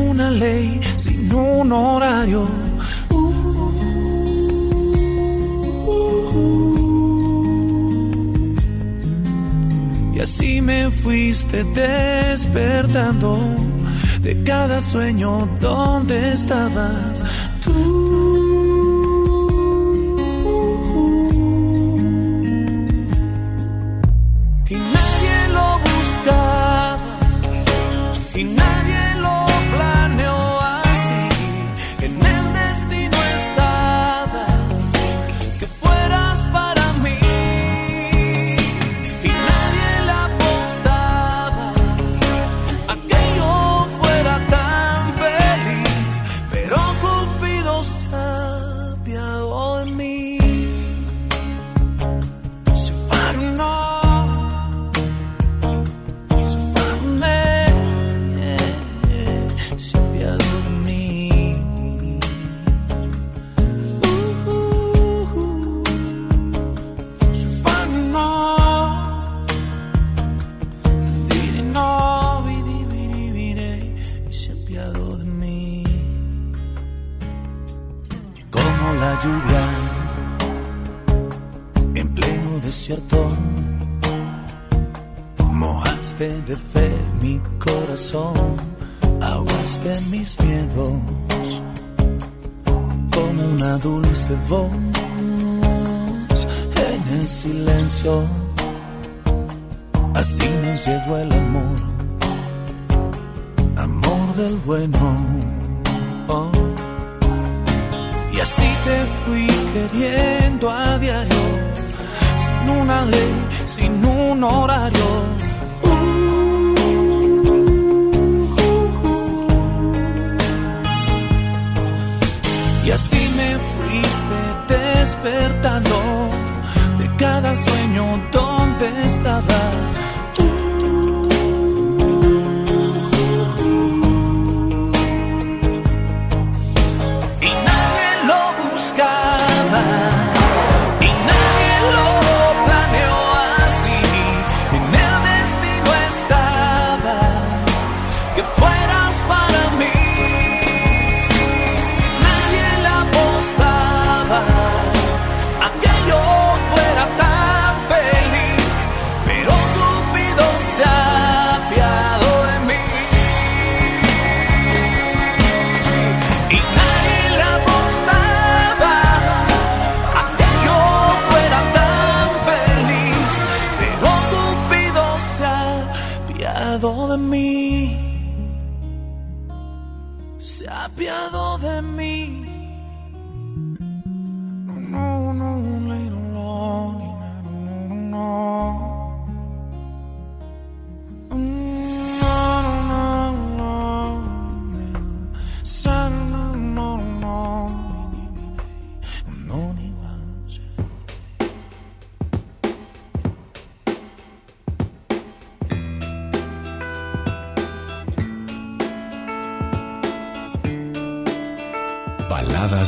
una ley, sin un horario. y así me fuiste despertando de cada sueño donde estabas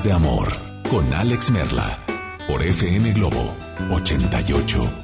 De Amor con Alex Merla por FM Globo 88.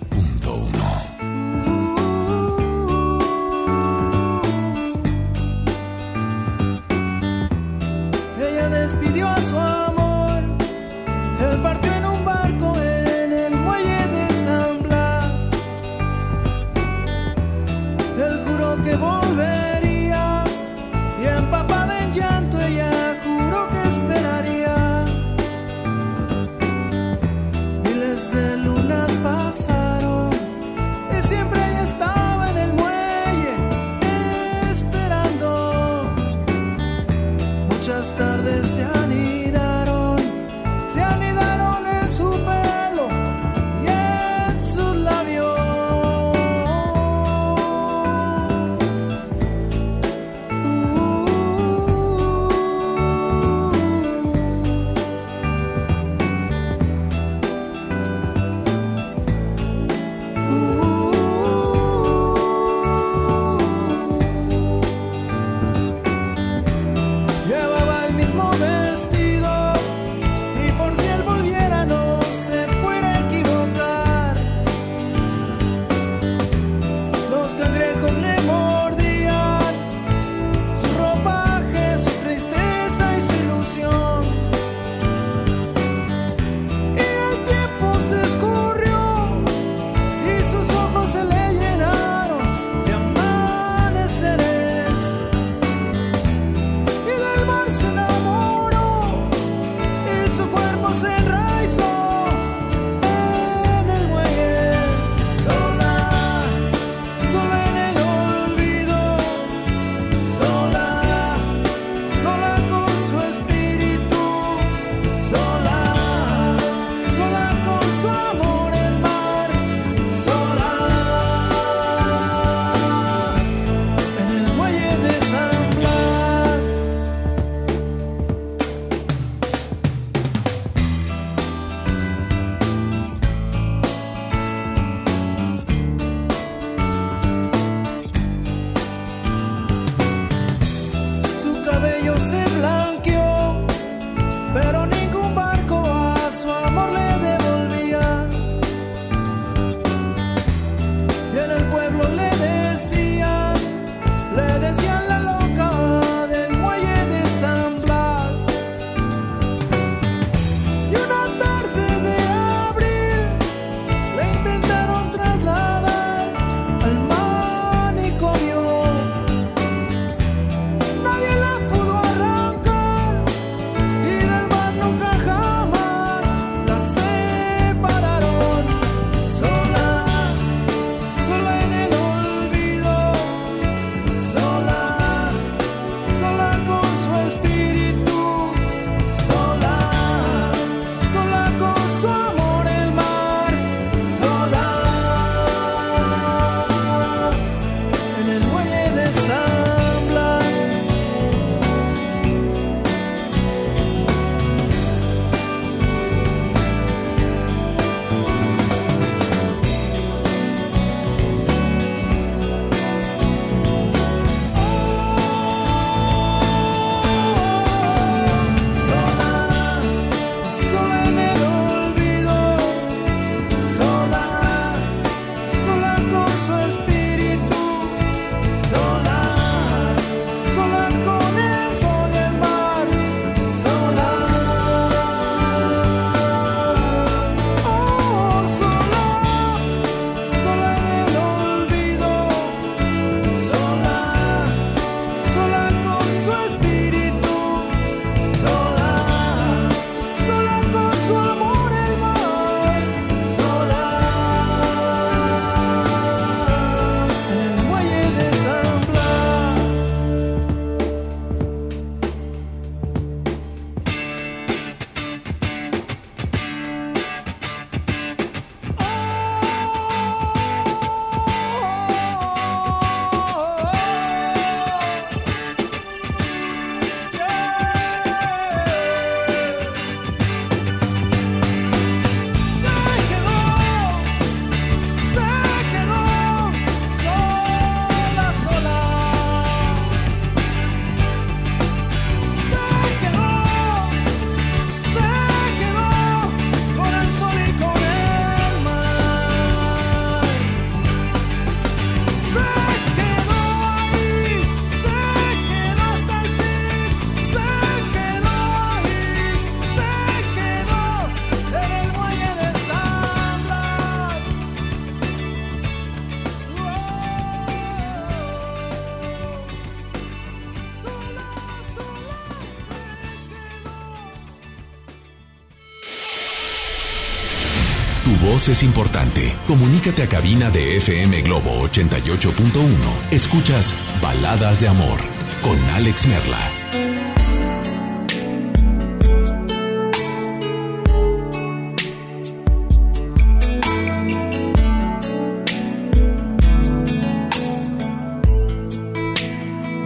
Es importante. Comunícate a cabina de FM Globo 88.1. Escuchas Baladas de Amor con Alex Merla.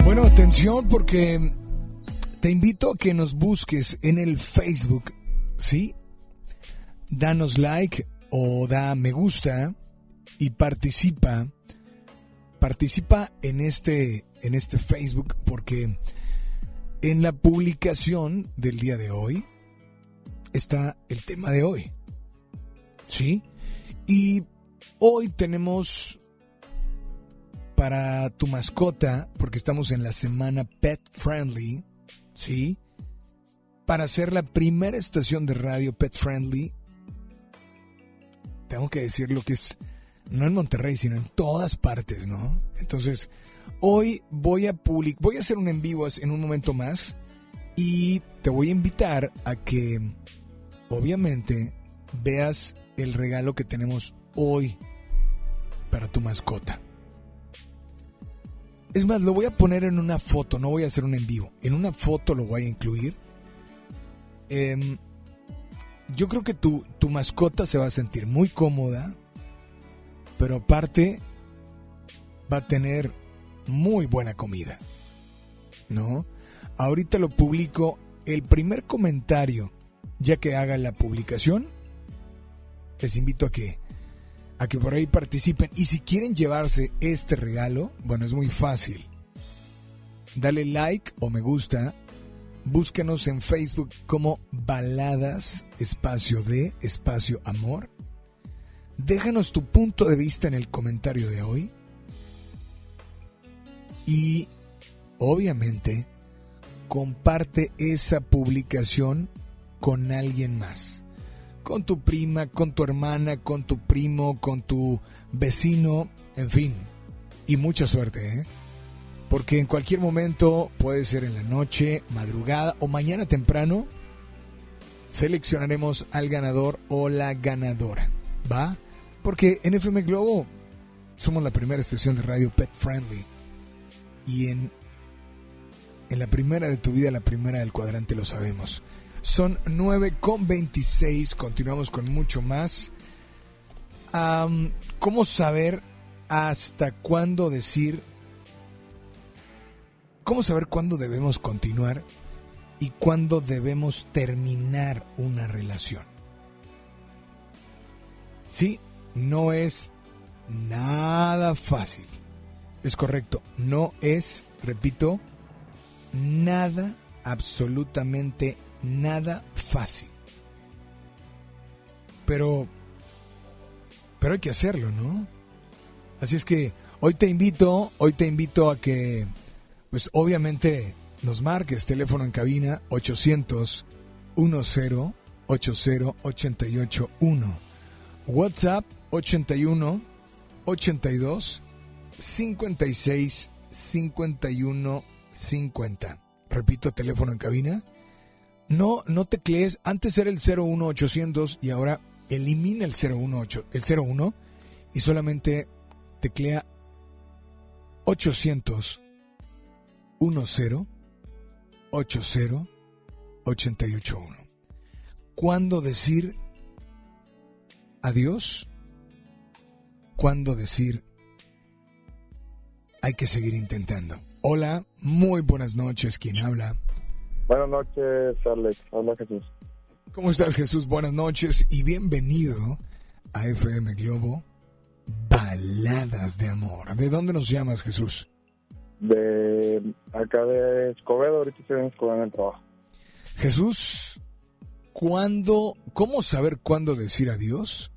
Bueno, atención porque te invito a que nos busques en el Facebook, ¿sí? Danos like o da me gusta y participa. Participa en este en este Facebook porque en la publicación del día de hoy está el tema de hoy. ¿Sí? Y hoy tenemos para tu mascota, porque estamos en la semana Pet Friendly, ¿sí? Para ser la primera estación de radio Pet Friendly, tengo que decir lo que es, no en Monterrey, sino en todas partes, ¿no? Entonces, hoy voy a public, voy a hacer un en vivo en un momento más y te voy a invitar a que, obviamente, veas el regalo que tenemos hoy para tu mascota. Es más, lo voy a poner en una foto, no voy a hacer un en vivo. En una foto lo voy a incluir. Em, yo creo que tu, tu mascota se va a sentir muy cómoda, pero aparte va a tener muy buena comida. ¿No? Ahorita lo publico. El primer comentario, ya que haga la publicación, les invito a que a que por ahí participen. Y si quieren llevarse este regalo, bueno, es muy fácil. Dale like o me gusta. Búsquenos en Facebook como Baladas, espacio de, espacio amor. Déjanos tu punto de vista en el comentario de hoy. Y, obviamente, comparte esa publicación con alguien más con tu prima, con tu hermana, con tu primo, con tu vecino, en fin. Y mucha suerte, ¿eh? Porque en cualquier momento, puede ser en la noche, madrugada o mañana temprano, seleccionaremos al ganador o la ganadora. ¿Va? Porque en FM Globo somos la primera estación de radio pet friendly. Y en, en la primera de tu vida, la primera del cuadrante, lo sabemos. Son 9 con 26. Continuamos con mucho más. ¿Cómo saber hasta cuándo decir? ¿Cómo saber cuándo debemos continuar y cuándo debemos terminar una relación? Sí, no es nada fácil. Es correcto, no es, repito, nada absolutamente nada fácil. Pero, pero hay que hacerlo, ¿no? Así es que hoy te invito, hoy te invito a que, pues obviamente nos marques teléfono en cabina 800 10 80 88 1. WhatsApp 81 82 56 51 50. Repito, teléfono en cabina no, no teclees. Antes era el 01800 y ahora elimina el 018, el 01 y solamente teclea 800 10 80 881. ¿Cuándo decir adiós? ¿Cuándo decir hay que seguir intentando? Hola, muy buenas noches. ¿Quién habla? Buenas noches, Alex. Hola, Jesús. ¿Cómo estás, Jesús? Buenas noches y bienvenido a FM Globo Baladas de Amor. ¿De dónde nos llamas, Jesús? De acá de Escobedo, ahorita estoy en Escobedo en el trabajo. Jesús, ¿cuándo, cómo saber cuándo decir adiós?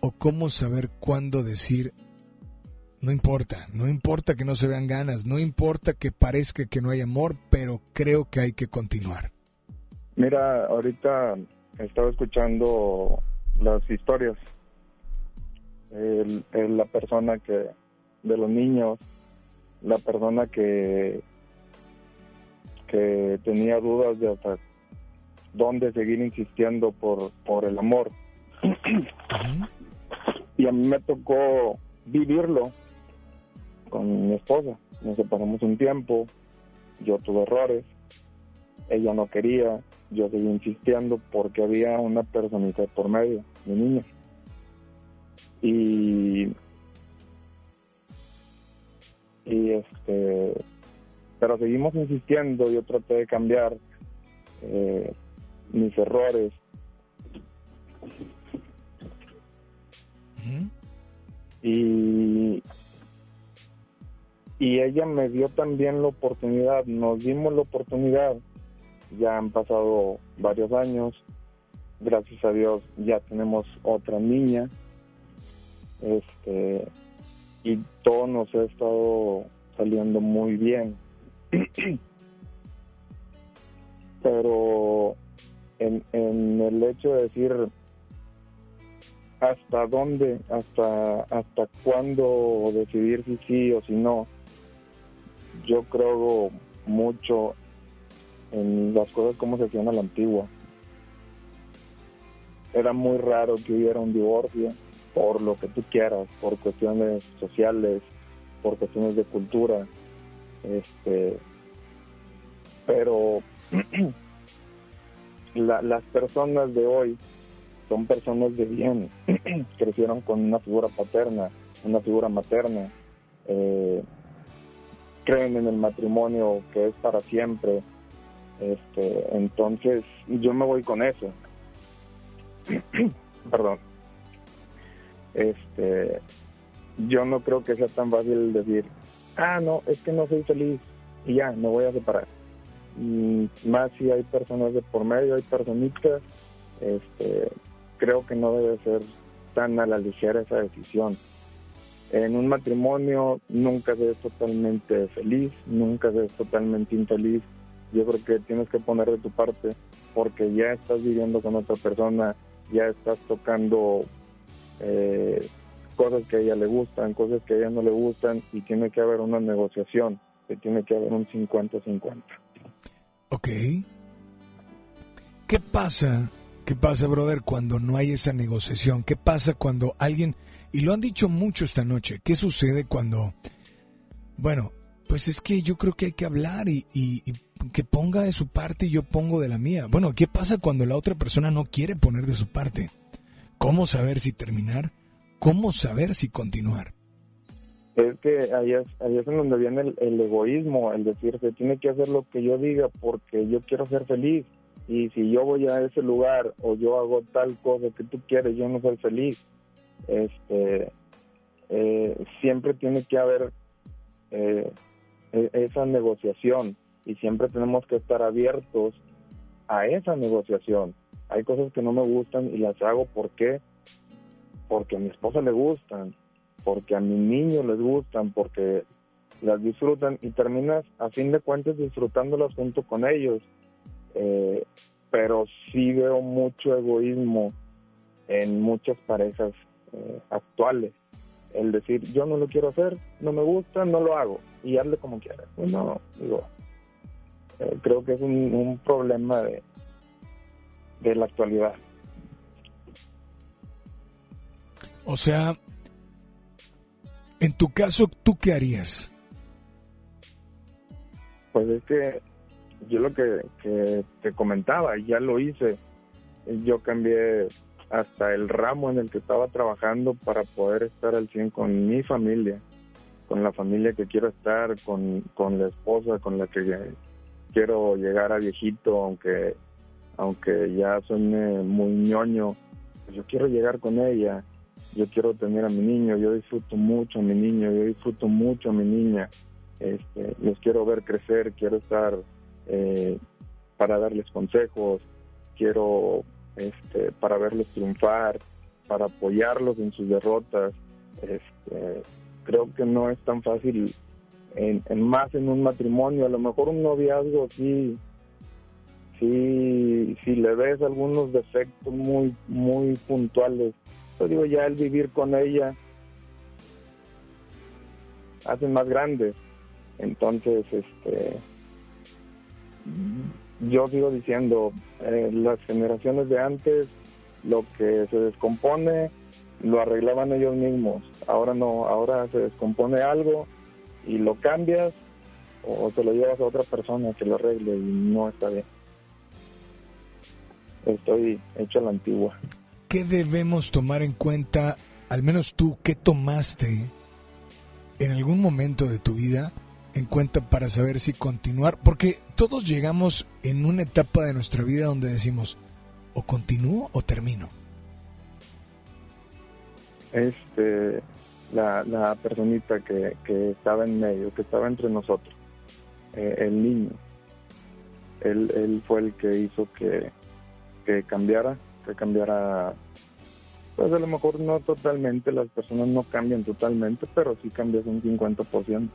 ¿O cómo saber cuándo decir no importa, no importa que no se vean ganas, no importa que parezca que no hay amor, pero creo que hay que continuar. Mira, ahorita estaba escuchando las historias. la persona que, de los niños, la persona que, que tenía dudas de hasta dónde seguir insistiendo por, por el amor. y a mí me tocó vivirlo con mi esposa. Nos separamos un tiempo, yo tuve errores, ella no quería, yo seguí insistiendo porque había una personita por medio, mi niña. Y, y este, pero seguimos insistiendo, yo traté de cambiar eh, mis errores. Y y ella me dio también la oportunidad, nos dimos la oportunidad. Ya han pasado varios años, gracias a Dios ya tenemos otra niña. Este y todo nos ha estado saliendo muy bien. Pero en, en el hecho de decir hasta dónde, hasta hasta cuándo decidir si sí o si no, yo creo mucho en las cosas como se hacían a la antigua. Era muy raro que hubiera un divorcio por lo que tú quieras, por cuestiones sociales, por cuestiones de cultura. Este, pero las personas de hoy son personas de bien, crecieron con una figura paterna, una figura materna. Eh, creen en el matrimonio que es para siempre. Este, entonces yo me voy con eso. Perdón. Este, yo no creo que sea tan fácil decir, ah, no, es que no soy feliz y ya, me voy a separar. Y más si hay personas de por medio, hay personitas, este, creo que no debe ser tan a la ligera esa decisión. En un matrimonio nunca se es totalmente feliz, nunca se es totalmente infeliz. Yo creo que tienes que poner de tu parte porque ya estás viviendo con otra persona, ya estás tocando eh, cosas que a ella le gustan, cosas que a ella no le gustan y tiene que haber una negociación, que tiene que haber un 50-50. Ok. ¿Qué pasa? ¿Qué pasa, brother, cuando no hay esa negociación? ¿Qué pasa cuando alguien y lo han dicho mucho esta noche. ¿Qué sucede cuando... Bueno, pues es que yo creo que hay que hablar y, que ponga de su parte y yo pongo de la mía. Bueno, ¿qué pasa cuando la otra persona no quiere poner de su parte? ¿Cómo saber si terminar? ¿Cómo saber si continuar? Es que ahí es, es en donde viene el, el, egoísmo, el decir, se tiene que hacer lo que yo diga porque yo quiero ser feliz. Y si yo voy a ese lugar o yo hago tal cosa que tú quieres, yo no soy feliz este, eh, siempre tiene que haber eh, e-, esa negociación y siempre tenemos que estar abiertos a esa negociación. Hay cosas que no me gustan y las hago porque porque a mi esposa le gustan, porque a mi niño les gustan, porque las disfrutan y terminas a fin de cuentas disfrutándolas junto con ellos. Eh, pero sí veo mucho egoísmo en muchas parejas eh, actuales. El decir, yo no lo quiero hacer, no me gusta, no lo hago y hazle como quieras. Pues no, digo, eh, creo que es un, problema de, de la actualidad. O sea, en tu caso, ¿tú qué harías? Pues es que yo lo que, que te comentaba, ya lo hice. Yo cambié hasta el ramo en el que estaba trabajando para poder estar al 100 con mi familia, con la familia que quiero estar, con, con la esposa con la que quiero llegar a viejito, aunque, aunque ya soy muy ñoño, pues yo quiero llegar con ella, yo quiero tener a mi niño, yo disfruto mucho a mi niño, yo disfruto mucho a mi niña, este, los quiero ver crecer, quiero estar eh, para darles consejos, quiero este, para verlos triunfar, para apoyarlos en sus derrotas. Este, creo que no es tan fácil, en, más en un matrimonio, a lo mejor un noviazgo sí, sí, si le ves algunos defectos muy, muy puntuales, yo digo ya el vivir con ella hace más grande. Entonces, este yo sigo diciendo, eh, las generaciones de antes lo que se descompone lo arreglaban ellos mismos. Ahora no, ahora se descompone algo y lo cambias o te lo llevas a otra persona que lo arregle y no está bien. Estoy hecho a la antigua. ¿Qué debemos tomar en cuenta, al menos tú, qué tomaste en algún momento de tu vida en cuenta para saber si continuar? Porque todos llegamos en una etapa de nuestra vida donde decimos, o continúo o termino. Este, la, la personita que, que estaba en medio, que estaba entre nosotros, eh, el niño, él, él fue el que hizo que, que cambiara, que cambiara, pues a lo mejor no totalmente, las personas no cambian totalmente, pero sí cambias un 50%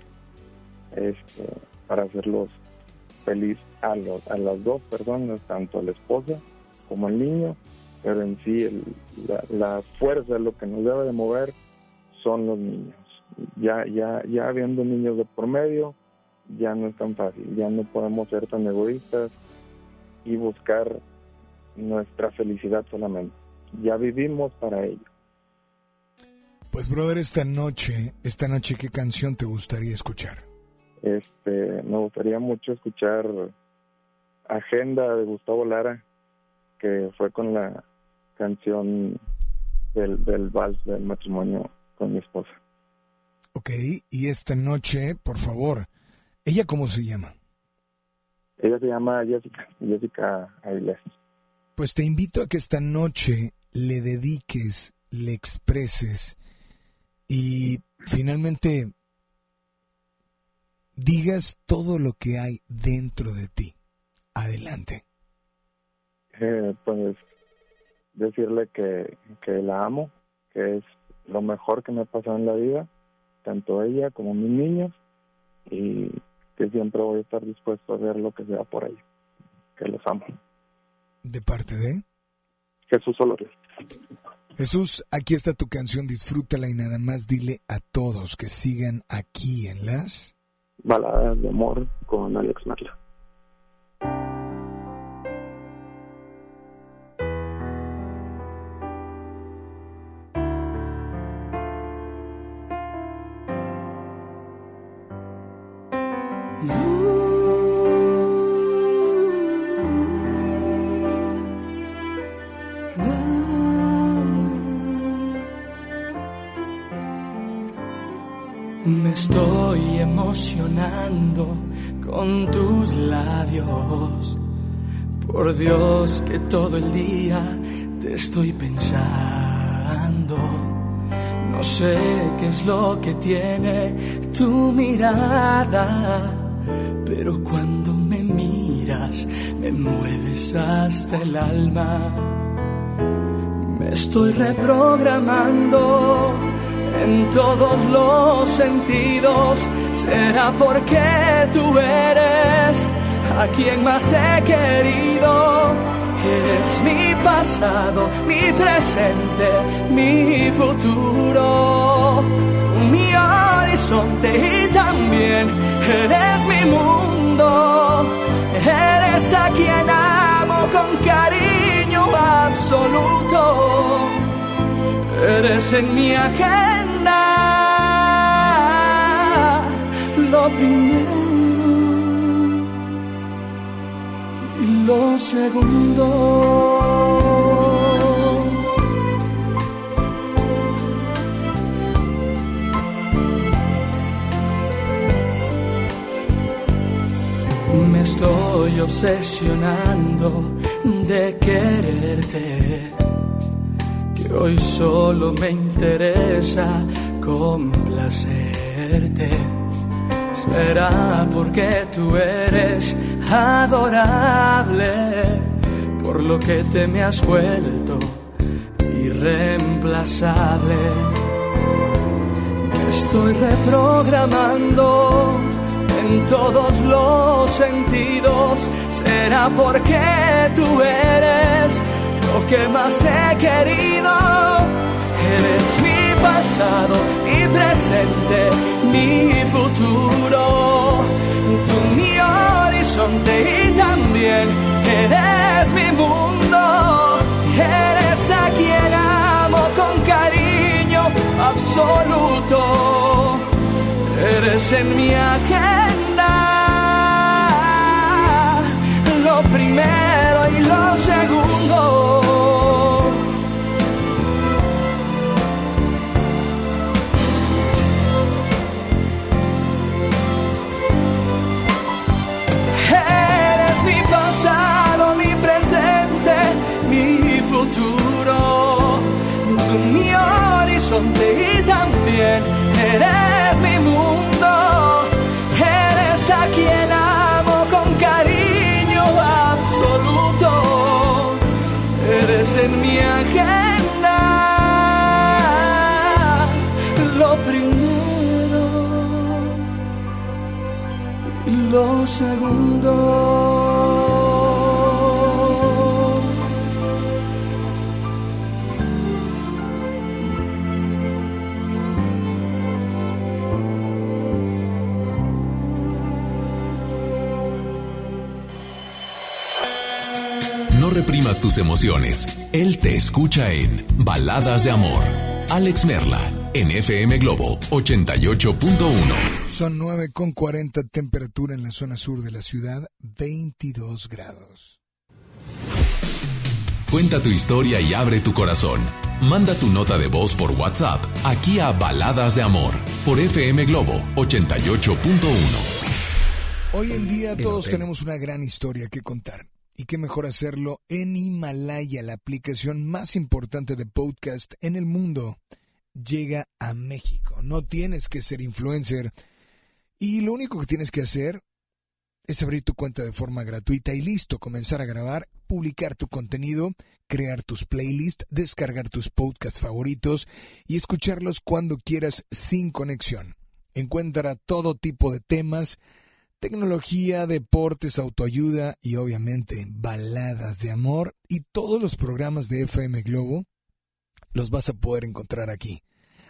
este, para hacerlos feliz a, los, a las dos personas, tanto a la esposa como al niño, pero en sí el, la, la fuerza, lo que nos debe de mover son los niños. Ya, ya, ya habiendo niños de por medio, ya no es tan fácil, ya no podemos ser tan egoístas y buscar nuestra felicidad solamente. Ya vivimos para ello. Pues brother, esta noche, esta noche, ¿qué canción te gustaría escuchar? Este, me gustaría mucho escuchar Agenda de Gustavo Lara, que fue con la canción del, del vals del matrimonio con mi esposa. Ok, y esta noche, por favor, ¿ella cómo se llama? Ella se llama Jessica, Jessica Avilés. Pues te invito a que esta noche le dediques, le expreses y finalmente digas todo lo que hay dentro de ti. Adelante. Eh, pues decirle que, que la amo, que es lo mejor que me ha pasado en la vida, tanto ella como mis niños, y que siempre voy a estar dispuesto a hacer lo que sea por ella, que los amo. ¿De parte de? Jesús Solores. Jesús, aquí está tu canción, disfrútala y nada más dile a todos que sigan aquí en las... Baladas de amor con Alex Marla. Me estoy emocionando con tus labios. Por Dios que todo el día te estoy pensando. No sé qué es lo que tiene tu mirada, pero cuando me miras me mueves hasta el alma. Me estoy reprogramando en todos los sentidos. Será porque tú eres a quien más he querido. Eres mi pasado, mi presente, mi futuro. Tú mi horizonte y también eres mi mundo. Eres a quien amo con cariño absoluto. Eres en mi agenda lo primero y lo segundo. Me estoy obsesionando de quererte que hoy solo me interesa complacerte. Será porque tú eres adorable, por lo que te me has vuelto irreemplazable. Me estoy reprogramando en todos los sentidos. Será porque tú eres lo que más he querido eres mi pasado, mi presente, mi futuro. Tú mi horizonte y también eres mi mundo. Eres a quien amo con cariño absoluto. Eres en mi agenda. Lo primero y lo segundo. Segundo. No reprimas tus emociones. Él te escucha en Baladas de Amor. Alex Merla, en FM Globo 88.1. Son 9 con 40 temperatura en la zona sur de la ciudad, 22 grados. Cuenta tu historia y abre tu corazón. Manda tu nota de voz por WhatsApp aquí a Baladas de Amor por FM Globo 88.1. Hoy en día todos tenemos una gran historia que contar. Y qué mejor hacerlo en Himalaya, la aplicación más importante de podcast en el mundo. Llega a México. No tienes que ser influencer. Y lo único que tienes que hacer es abrir tu cuenta de forma gratuita y listo, comenzar a grabar, publicar tu contenido, crear tus playlists, descargar tus podcasts favoritos y escucharlos cuando quieras sin conexión. Encuentra todo tipo de temas, tecnología, deportes, autoayuda y obviamente baladas de amor y todos los programas de FM Globo los vas a poder encontrar aquí.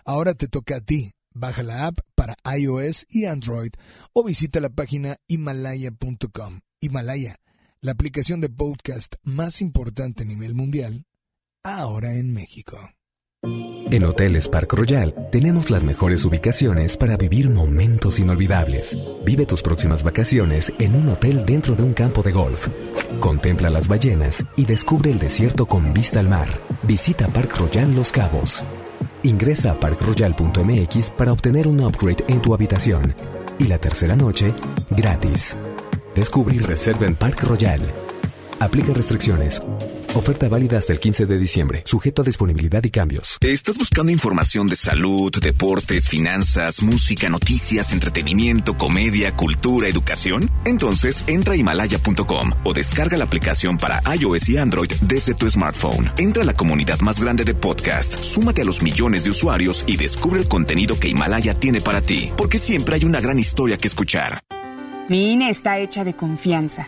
Ahora te toca a ti. Baja la app para iOS y Android o visita la página himalaya.com. Himalaya, la aplicación de podcast más importante a nivel mundial, ahora en México. En Hoteles Park Royal tenemos las mejores ubicaciones para vivir momentos inolvidables. Vive tus próximas vacaciones en un hotel dentro de un campo de golf. Contempla las ballenas y descubre el desierto con vista al mar. Visita Park Royal Los Cabos. Ingresa a parkroyal.mx para obtener un upgrade en tu habitación. Y la tercera noche, gratis. Descubre y reserva en Park Royal. Aplica restricciones. Oferta válida hasta el 15 de diciembre, sujeto a disponibilidad y cambios. ¿Estás buscando información de salud, deportes, finanzas, música, noticias, entretenimiento, comedia, cultura, educación? Entonces entra a himalaya.com o descarga la aplicación para iOS y Android desde tu smartphone. Entra a la comunidad más grande de podcast, súmate a los millones de usuarios y descubre el contenido que Himalaya tiene para ti, porque siempre hay una gran historia que escuchar. Mi INE está hecha de confianza.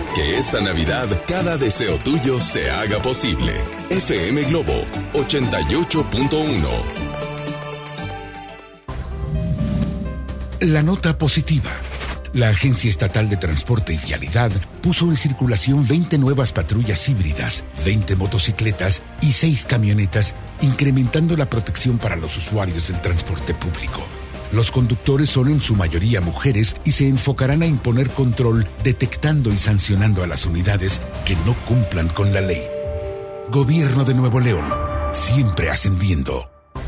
Que esta Navidad cada deseo tuyo se haga posible. FM Globo 88.1. La nota positiva. La Agencia Estatal de Transporte y Vialidad puso en circulación 20 nuevas patrullas híbridas, 20 motocicletas y 6 camionetas, incrementando la protección para los usuarios del transporte público. Los conductores son en su mayoría mujeres y se enfocarán a imponer control detectando y sancionando a las unidades que no cumplan con la ley. Gobierno de Nuevo León, siempre ascendiendo.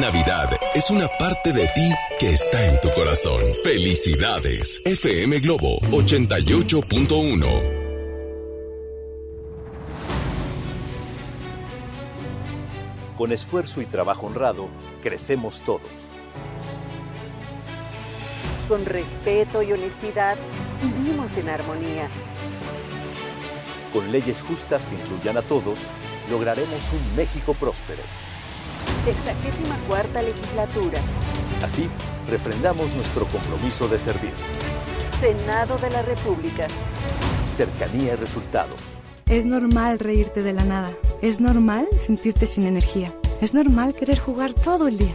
Navidad es una parte de ti que está en tu corazón. Felicidades. FM Globo 88.1. Con esfuerzo y trabajo honrado, crecemos todos. Con respeto y honestidad, vivimos en armonía. Con leyes justas que incluyan a todos, lograremos un México próspero. Sexagésima cuarta legislatura. Así, refrendamos nuestro compromiso de servir. Senado de la República. Cercanía y resultados. Es normal reírte de la nada. Es normal sentirte sin energía. Es normal querer jugar todo el día.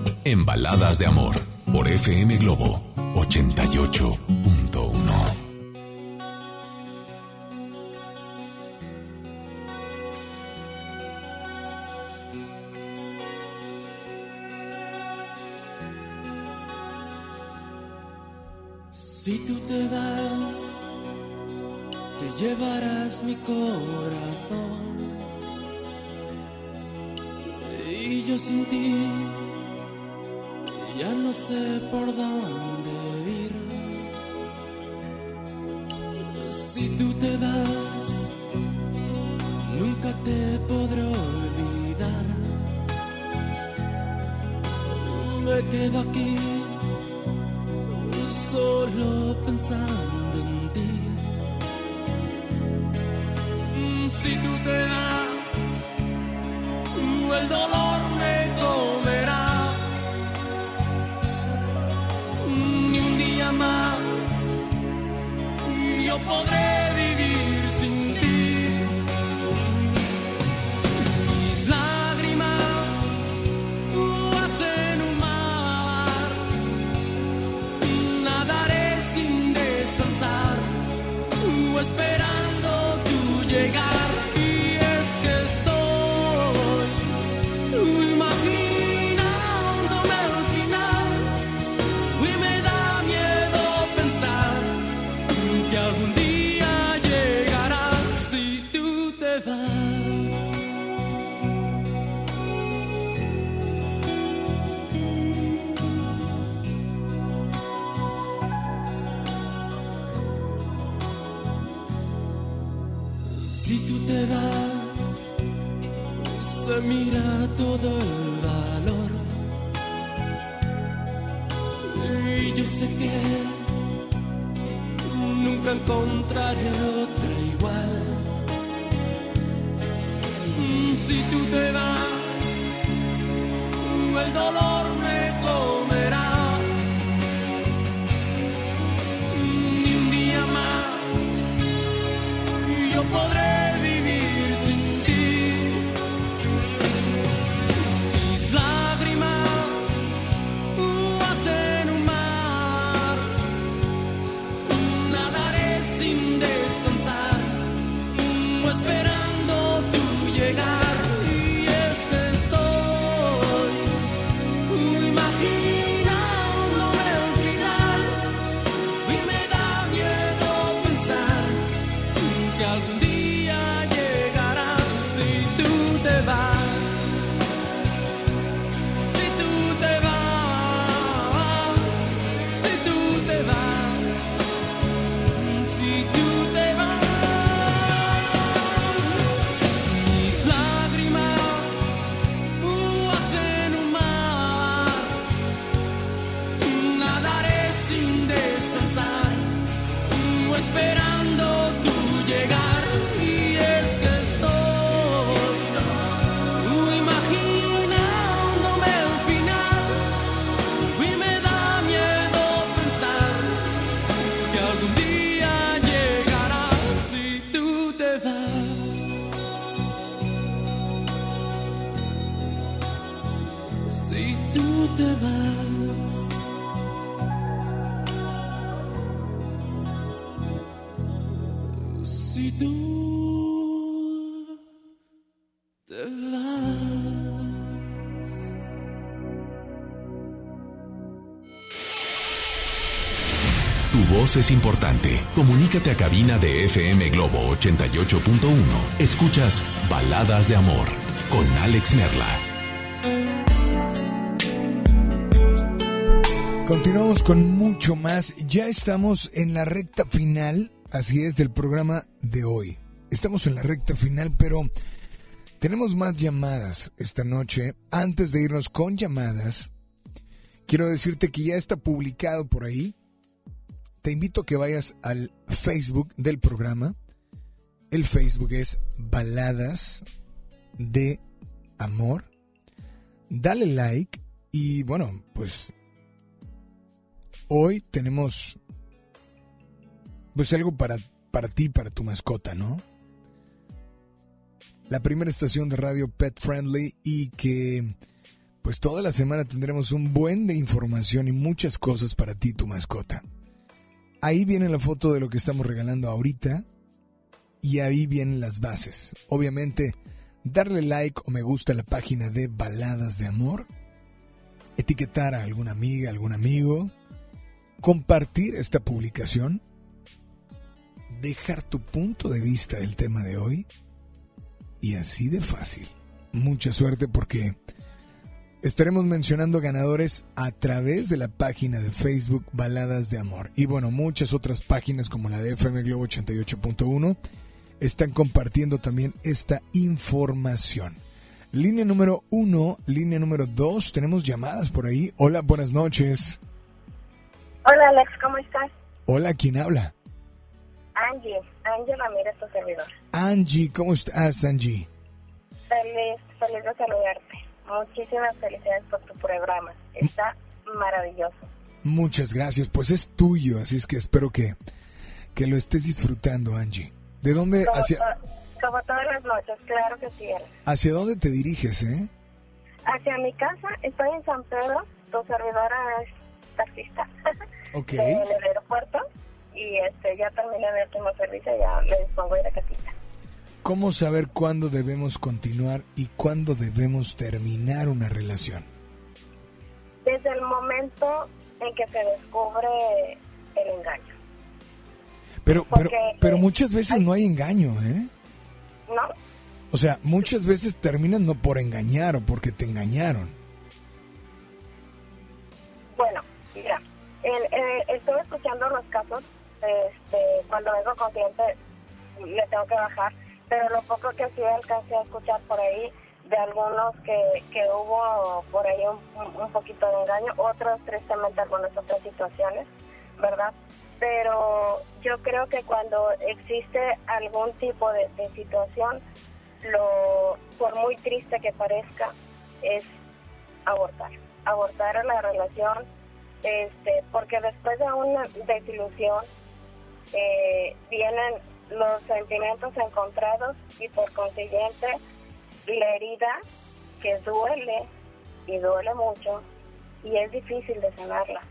en Baladas de Amor por FM Globo 88.1. Si tú te vas, te llevarás mi corazón. Y yo sin ti sé por dónde ir. Si tú te vas, nunca te podré olvidar. Me quedo aquí solo pensando es importante. Comunícate a cabina de FM Globo 88.1. Escuchas Baladas de Amor con Alex Merla. Continuamos con mucho más. Ya estamos en la recta final, así es, del programa de hoy. Estamos en la recta final, pero tenemos más llamadas esta noche. Antes de irnos con llamadas, quiero decirte que ya está publicado por ahí. Te invito a que vayas al Facebook del programa. El Facebook es Baladas de Amor. Dale like y bueno, pues hoy tenemos pues algo para, para ti, para tu mascota, ¿no? La primera estación de radio pet friendly y que pues toda la semana tendremos un buen de información y muchas cosas para ti, tu mascota. Ahí viene la foto de lo que estamos regalando ahorita y ahí vienen las bases. Obviamente, darle like o me gusta a la página de Baladas de Amor, etiquetar a alguna amiga, algún amigo, compartir esta publicación, dejar tu punto de vista del tema de hoy y así de fácil. Mucha suerte porque estaremos mencionando ganadores a través de la página de Facebook Baladas de Amor. Y bueno, muchas otras páginas como la de FM Globo 88.1 están compartiendo también esta información. Línea número uno, línea número dos, tenemos llamadas por ahí. Hola, buenas noches. Hola Alex, ¿cómo estás? Hola, ¿quién habla? Angie, Angie Ramírez, tu servidor. Angie, ¿cómo estás, Angie? Feliz, feliz de saludarte. Muchísimas felicidades por tu programa. Está maravilloso. Muchas gracias, pues es tuyo, así es que espero que, que lo estés disfrutando, Angie. ¿De dónde, Como, hacia, to- como todas las noches, claro que sí. Hacia dónde te diriges, eh? Hacia mi casa, estoy en San Pedro, tu servidora es taxista Ok. en el aeropuerto y este ya terminé de último servicio, ya me dispongo a ir a casita. ¿Cómo saber cuándo debemos continuar y cuándo debemos terminar una relación? Desde el momento en que se descubre el engaño, Pero, pero, Porque- pero muchas veces no hay engaño, ¿eh? ¿no? O sea, muchas veces terminan no por engañar o porque te engañaron. Bueno, mira, en- eh, estoy escuchando los casos, este, cuando vengo con cliente le tengo que bajar, pero lo poco que sí alcancé a escuchar por ahí de algunos que, que hubo por ahí un, un- poquito de engaño, otros tristemente algunas otras situaciones, ¿verdad? Pero yo creo que cuando existe algún tipo de, de situación, lo por muy triste que parezca, es abortar, abortar a la relación, este, porque después de una desilusión eh, vienen los sentimientos encontrados y por consiguiente la herida que duele y duele mucho y es difícil de sanarla.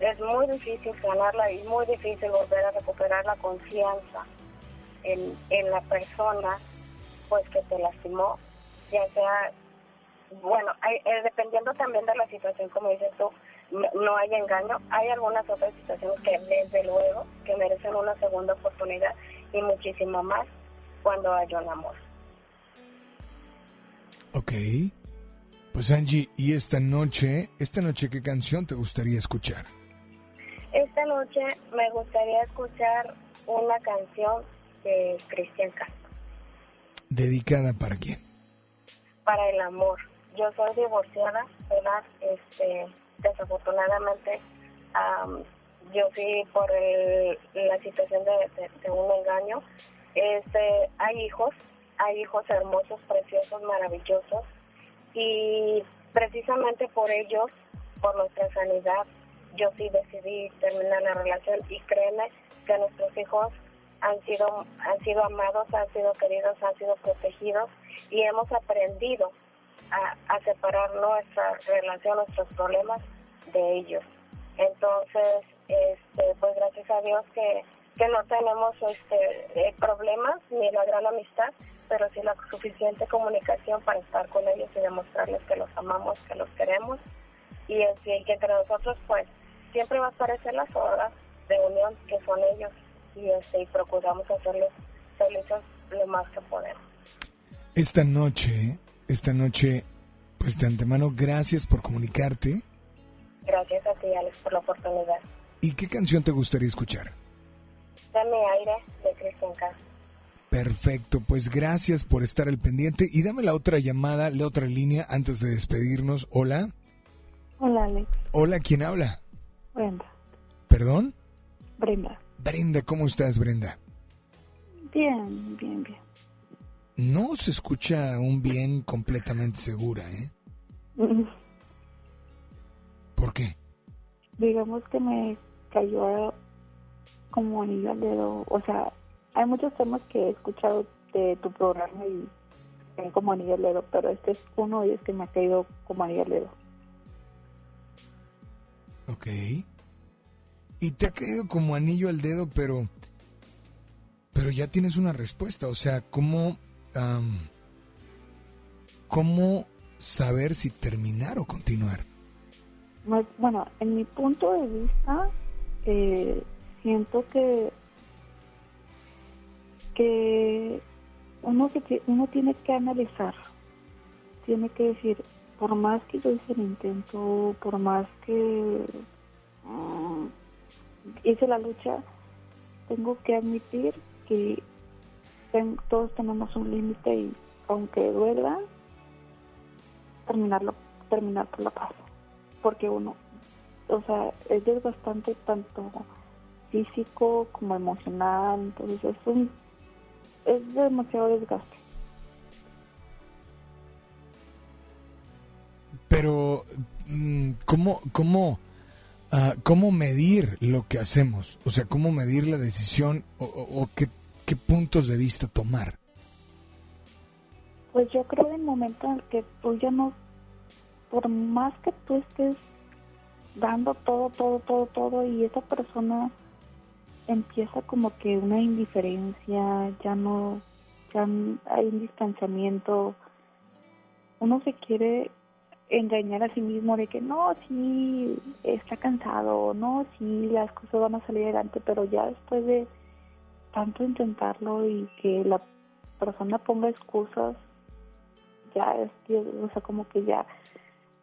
Es muy difícil sanarla y muy difícil volver a recuperar la confianza en, en la persona pues que te lastimó, ya sea bueno, hay, eh, dependiendo también de la situación, como dices tú, no, hay engaño. Hay algunas otras situaciones que, desde luego, que merecen una segunda oportunidad y muchísimo más cuando hay un amor. Ok. Pues Angie, ¿y esta noche, esta noche qué canción te gustaría escuchar? Esta noche me gustaría escuchar una canción de Cristian Castro, ¿Dedicada para quién? para el amor. Yo soy divorciada, ¿verdad? Este, desafortunadamente, am, yo sí por el- la situación de un engaño. Este, hay hijos, hay hijos hermosos, preciosos, maravillosos, y precisamente por ellos, por nuestra sanidad, yo sí decidí terminar la relación. Y créeme que nuestros hijos han sido han sido amados, han sido queridos, han sido protegidos. Y hemos aprendido a, a separar nuestra relación, nuestros problemas de ellos. Entonces, este, pues gracias a Dios que, que no tenemos este eh, problemas ni la gran amistad, pero sí la suficiente comunicación para estar con ellos y demostrarles que los amamos, que los queremos y, y que entre nosotros pues siempre va a aparecer las horas de unión que son ellos y, este, y procuramos hacerles felices lo más que podemos. Esta noche, esta noche, pues de antemano, gracias por comunicarte. Gracias a ti, Alex, por la oportunidad. ¿Y qué canción te gustaría escuchar? Dame aire de Cristian Castro. Perfecto, pues gracias por estar al pendiente y dame la otra llamada, la otra línea antes de despedirnos. Hola, Hola, Alex. hola, ¿quién habla? Brenda. ¿Perdón? Brenda. Brenda, ¿cómo estás, Brenda? Bien, bien, bien. No se escucha un bien completamente segura, ¿eh? ¿Por qué? Digamos que me cayó como anillo al dedo. O sea, hay muchos temas que he escuchado de tu programa y como anillo al dedo, pero este es uno y es que me ha caído como anillo al dedo. Ok. Y te ha caído como anillo al dedo, pero. Pero ya tienes una respuesta. O sea, ¿cómo. Am, ¿Cómo saber si terminar o continuar? Más- Bueno, en mi punto de vista, eh, siento que que uno, se, uno tiene que analizar, tiene que decir, por más que yo hice el intento, por más que mm, hice la lucha, tengo que admitir que todos tenemos un límite y aunque duela, terminarlo, terminar por la paz. Porque uno, o sea, es desgastante tanto físico como emocional, entonces es un, es demasiado desgaste. Pero, mm, ¿cómo, cómo, ah, cómo medir lo que hacemos? O sea, ¿cómo medir la decisión o, o qué, qué puntos de vista tomar? Pues yo creo en el momento en el que tú ya no, por más que tú estés dando todo, todo, todo, todo y esa persona empieza como que una indiferencia, ya no, ya hay un distanciamiento, uno se quiere engañar a sí mismo de que no, sí, está cansado, no, sí, las cosas van a salir adelante, pero ya después de tanto intentarlo y que la persona ponga excusas, ya es, o sea, como que ya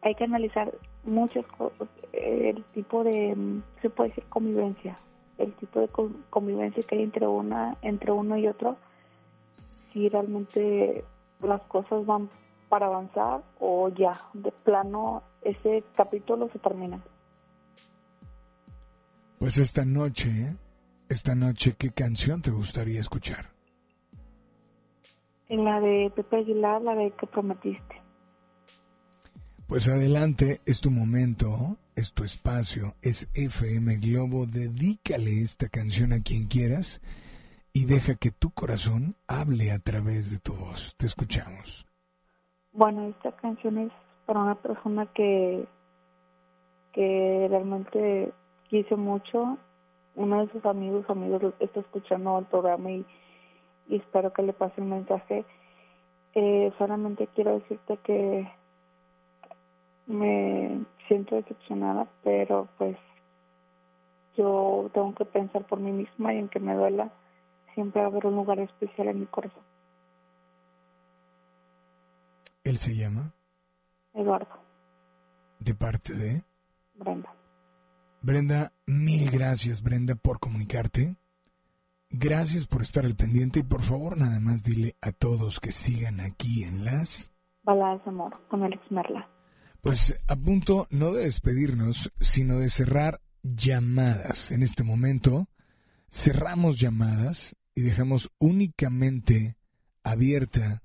hay que analizar muchas cosas, el tipo de, se puede decir convivencia, el tipo de convivencia que hay entre una, entre uno y otro, si realmente las cosas van para avanzar o ya, de plano, ese capítulo se termina. Pues esta noche, esta noche, ¿qué canción te gustaría escuchar? En la de Pepe Aguilar, la de que prometiste. Pues adelante, es tu momento, es tu espacio, es FM Globo, dedícale esta canción a quien quieras y deja que tu corazón hable a través de tu voz. Te escuchamos. Bueno, esta canción es para una persona que, que realmente quise mucho. Uno de sus amigos, amigos está escuchando el programa y y espero que le pase un mensaje. Eh, solamente quiero decirte que me siento decepcionada, pero pues yo tengo que pensar por mí misma y aunque me duela, siempre va a haber un lugar especial en mi corazón. ¿Él se llama? Eduardo. ¿De parte de? Brenda. Brenda, mil gracias, Brenda, por comunicarte. Gracias por estar al pendiente y por favor nada más dile a todos que sigan aquí en las... Baladas de Amor con Alex Merla. Pues a punto no de despedirnos, sino de cerrar llamadas. En este momento cerramos llamadas y dejamos únicamente abierta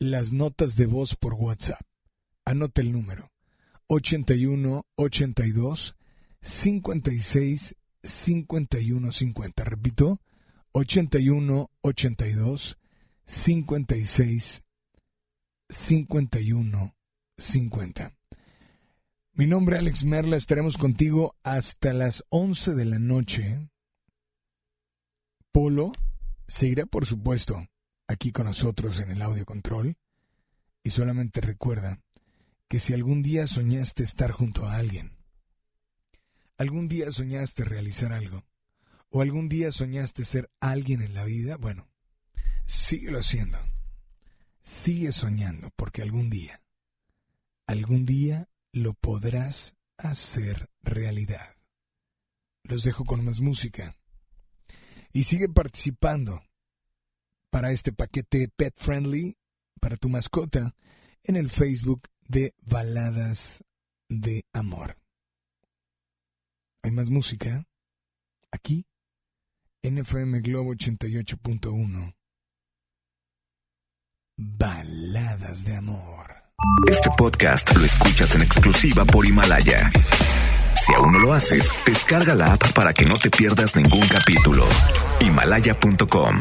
las notas de voz por WhatsApp. Anota el número 81 82 56 5150. Repito, 81 82 56 51 50. Mi nombre es Alex Merla, estaremos contigo hasta las 11 de la noche. Polo seguirá, por supuesto, aquí con nosotros en el audio control. Y solamente recuerda que si algún día soñaste estar junto a alguien, ¿Algún día soñaste realizar algo? ¿O algún día soñaste ser alguien en la vida? Bueno, síguelo haciendo. Sigue soñando porque algún día, algún día lo podrás hacer realidad. Los dejo con más música. Y sigue participando para este paquete pet friendly para tu mascota en el Facebook de Baladas de Amor. Hay más música aquí en FM Globo 88.1. Baladas de amor. Este podcast lo escuchas en exclusiva por Himalaya. Si aún no lo haces, descarga la app para que no te pierdas ningún capítulo. Himalaya.com